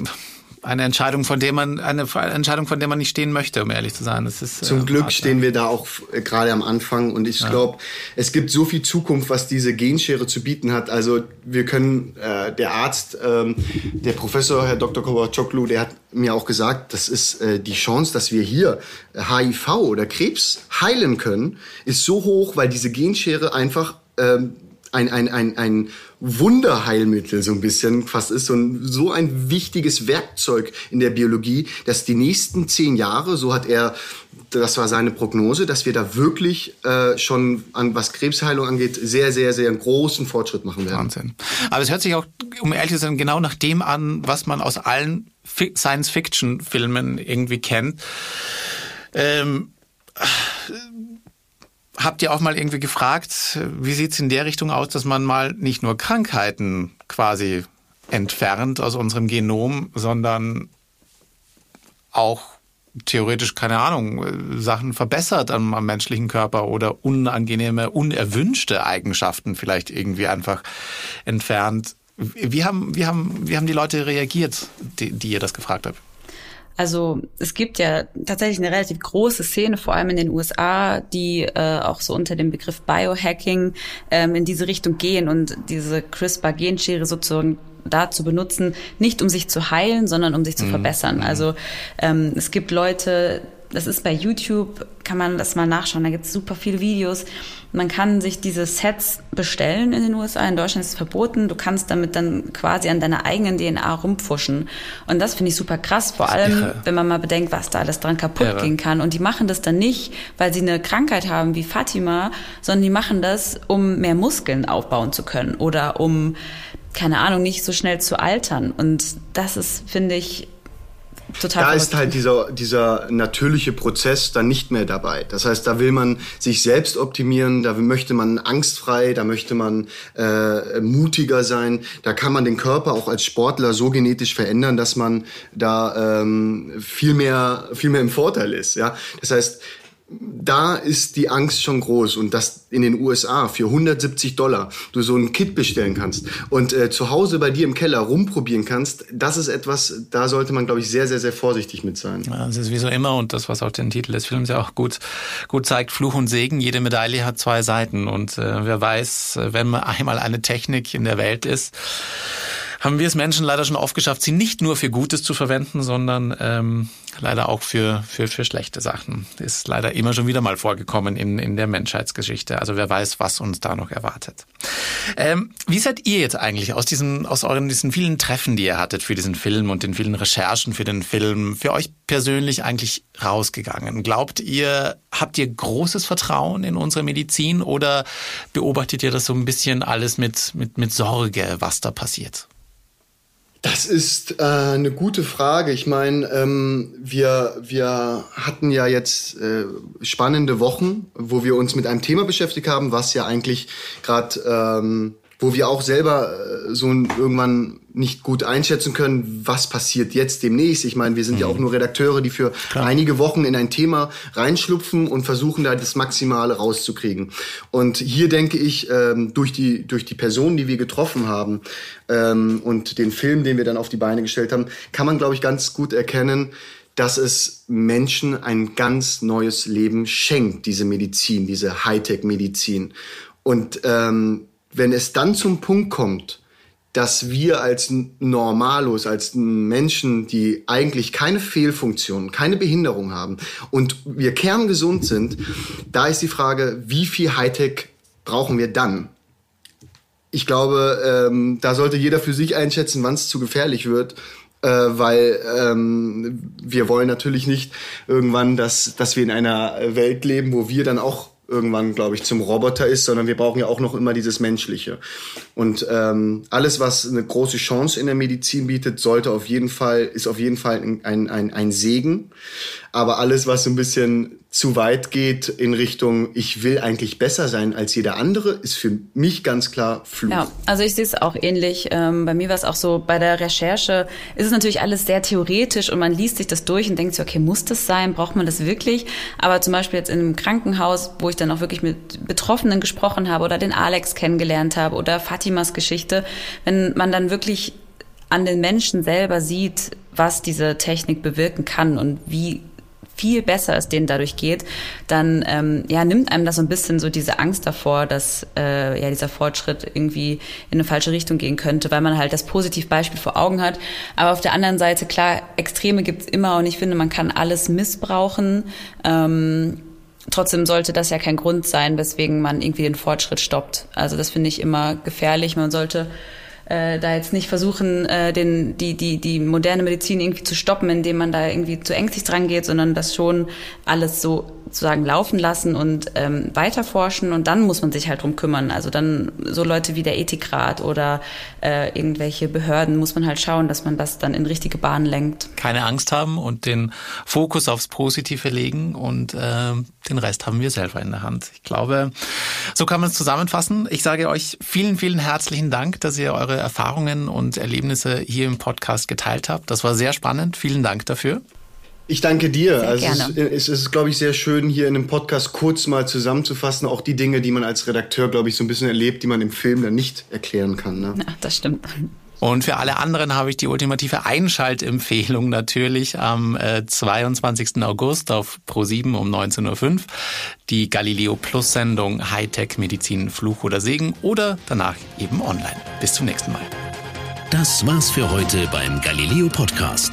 eine Entscheidung, von der man eine Entscheidung, von der man nicht stehen möchte, um ehrlich zu sein. Das ist, Zum äh, Glück hart, stehen ja. wir da auch äh, gerade am Anfang und ich ja. glaube, es gibt so viel Zukunft, was diese Genschere zu bieten hat. Also wir können, äh, der Arzt, ähm, der Professor, Herr Dr. Kovacoglu, der hat mir auch gesagt, das ist äh, die Chance, dass wir hier HIV oder Krebs heilen können, ist so hoch, weil diese Genschere einfach ähm, ein, ein, ein, ein Wunderheilmittel so ein bisschen fast ist, so ein, so ein wichtiges Werkzeug in der Biologie, dass die nächsten zehn Jahre, so hat er das war seine Prognose, dass wir da wirklich äh, schon an was Krebsheilung angeht, sehr, sehr, sehr einen großen Fortschritt machen werden. Wahnsinn. Aber es hört sich auch, um ehrlich zu sein, genau nach dem an, was man aus allen Science-Fiction-Filmen irgendwie kennt. Ähm, habt ihr auch mal irgendwie gefragt, wie sieht's in der Richtung aus, dass man mal nicht nur Krankheiten quasi entfernt aus unserem Genom, sondern auch theoretisch, keine Ahnung, Sachen verbessert am, am, menschlichen Körper oder unangenehme, unerwünschte Eigenschaften vielleicht irgendwie einfach entfernt. Wie haben, wie haben, wie haben die Leute reagiert, die, die ihr das gefragt habt? Also es gibt ja tatsächlich eine relativ große Szene, vor allem in den USA, die äh, auch so unter dem Begriff Biohacking ähm, in diese Richtung gehen und diese CRISPR-Genschere sozusagen dazu benutzen, nicht um sich zu heilen, sondern um sich zu mhm. verbessern. Mhm. Also ähm, es gibt Leute, das ist bei YouTube, kann man das mal nachschauen, da gibt es super viele Videos. Man kann sich diese Sets bestellen in den USA, in Deutschland ist es verboten. Du kannst damit dann quasi an deiner eigenen DNA rumpfuschen. Und das finde ich super krass, vor allem, irre. wenn man mal bedenkt, was da alles dran kaputt irre. gehen kann. Und die machen das dann nicht, weil sie eine Krankheit haben wie Fatima, sondern die machen das, um mehr Muskeln aufbauen zu können oder um keine Ahnung, nicht so schnell zu altern. Und das ist, finde ich, total. Da verrückt. ist halt dieser, dieser natürliche Prozess dann nicht mehr dabei. Das heißt, da will man sich selbst optimieren, da möchte man angstfrei, da möchte man äh, mutiger sein. Da kann man den Körper auch als Sportler so genetisch verändern, dass man da ähm, viel mehr, viel mehr im Vorteil ist. Ja, das heißt, da ist die Angst schon groß und dass in den USA für 170 Dollar du so ein Kit bestellen kannst und äh, zu Hause bei dir im Keller rumprobieren kannst, das ist etwas, da sollte man, glaube ich, sehr, sehr, sehr vorsichtig mit sein. Ja, das ist wie so immer und das, was auch den Titel des Films ja auch gut, gut zeigt, Fluch und Segen, jede Medaille hat zwei Seiten und äh, wer weiß, wenn man einmal eine Technik in der Welt ist, haben wir es Menschen leider schon oft geschafft, sie nicht nur für Gutes zu verwenden, sondern ähm, leider auch für, für, für schlechte Sachen. Ist leider immer schon wieder mal vorgekommen in, in der Menschheitsgeschichte. Also wer weiß, was uns da noch erwartet. Ähm, wie seid ihr jetzt eigentlich aus diesen, aus euren, diesen vielen Treffen, die ihr hattet für diesen Film und den vielen Recherchen für den Film, für euch persönlich eigentlich rausgegangen? Glaubt ihr, habt ihr großes Vertrauen in unsere Medizin oder beobachtet ihr das so ein bisschen alles mit, mit, mit Sorge, was da passiert? Das ist äh, eine gute Frage. Ich meine, ähm, wir, wir hatten ja jetzt äh, spannende Wochen, wo wir uns mit einem Thema beschäftigt haben, was ja eigentlich gerade ähm, wo wir auch selber äh, so irgendwann nicht gut einschätzen können, was passiert jetzt demnächst. Ich meine, wir sind mhm. ja auch nur Redakteure, die für Klar. einige Wochen in ein Thema reinschlupfen und versuchen da das Maximale rauszukriegen. Und hier denke ich, ähm, durch die durch die Personen, die wir getroffen haben ähm, und den Film, den wir dann auf die Beine gestellt haben, kann man, glaube ich, ganz gut erkennen, dass es Menschen ein ganz neues Leben schenkt, diese Medizin, diese Hightech-Medizin. Und ähm, wenn es dann zum Punkt kommt, dass wir als Normalos, als Menschen, die eigentlich keine Fehlfunktion, keine Behinderung haben und wir kerngesund sind, da ist die Frage, wie viel Hightech brauchen wir dann? Ich glaube, ähm, da sollte jeder für sich einschätzen, wann es zu gefährlich wird, äh, weil ähm, wir wollen natürlich nicht irgendwann, dass, dass wir in einer Welt leben, wo wir dann auch irgendwann, glaube ich, zum Roboter ist, sondern wir brauchen ja auch noch immer dieses Menschliche. Und ähm, alles, was eine große Chance in der Medizin bietet, sollte auf jeden Fall, ist auf jeden Fall ein, ein, ein Segen. Aber alles, was so ein bisschen zu weit geht in Richtung, ich will eigentlich besser sein als jeder andere, ist für mich ganz klar Fluch. Ja, also ich sehe es auch ähnlich. Ähm, bei mir war es auch so, bei der Recherche ist es natürlich alles sehr theoretisch und man liest sich das durch und denkt sich, okay, muss das sein? Braucht man das wirklich? Aber zum Beispiel jetzt in einem Krankenhaus, wo ich dann auch wirklich mit Betroffenen gesprochen habe oder den Alex kennengelernt habe oder Fatimas Geschichte, wenn man dann wirklich an den Menschen selber sieht, was diese Technik bewirken kann und wie viel besser es denen dadurch geht, dann ähm, ja, nimmt einem das so ein bisschen so diese Angst davor, dass äh, ja dieser Fortschritt irgendwie in eine falsche Richtung gehen könnte, weil man halt das Positivbeispiel vor Augen hat. Aber auf der anderen Seite, klar, Extreme gibt's immer und ich finde, man kann alles missbrauchen. Ähm, trotzdem sollte das ja kein Grund sein, weswegen man irgendwie den Fortschritt stoppt. Also das finde ich immer gefährlich. Man sollte äh, da jetzt nicht versuchen, äh, den, die, die, die moderne Medizin irgendwie zu stoppen, indem man da irgendwie zu ängstlich dran geht, sondern das schon alles so sozusagen laufen lassen und ähm, weiterforschen und dann muss man sich halt drum kümmern. Also dann so Leute wie der Ethikrat oder äh, irgendwelche Behörden muss man halt schauen, dass man das dann in richtige Bahnen lenkt. Keine Angst haben und den Fokus aufs Positive legen und äh, den Rest haben wir selber in der Hand. Ich glaube, so kann man es zusammenfassen. Ich sage euch vielen, vielen herzlichen Dank, dass ihr eure Erfahrungen und Erlebnisse hier im Podcast geteilt habt. Das war sehr spannend. Vielen Dank dafür. Ich danke dir. Sehr also gerne. Es, ist, es ist, glaube ich, sehr schön, hier in einem Podcast kurz mal zusammenzufassen, auch die Dinge, die man als Redakteur, glaube ich, so ein bisschen erlebt, die man im Film dann nicht erklären kann. Ne? Ja, das stimmt. Und für alle anderen habe ich die ultimative Einschaltempfehlung natürlich am äh, 22. August auf Pro7 um 19.05 Uhr. Die Galileo Plus Sendung Hightech Medizin Fluch oder Segen oder danach eben online. Bis zum nächsten Mal. Das war's für heute beim Galileo Podcast.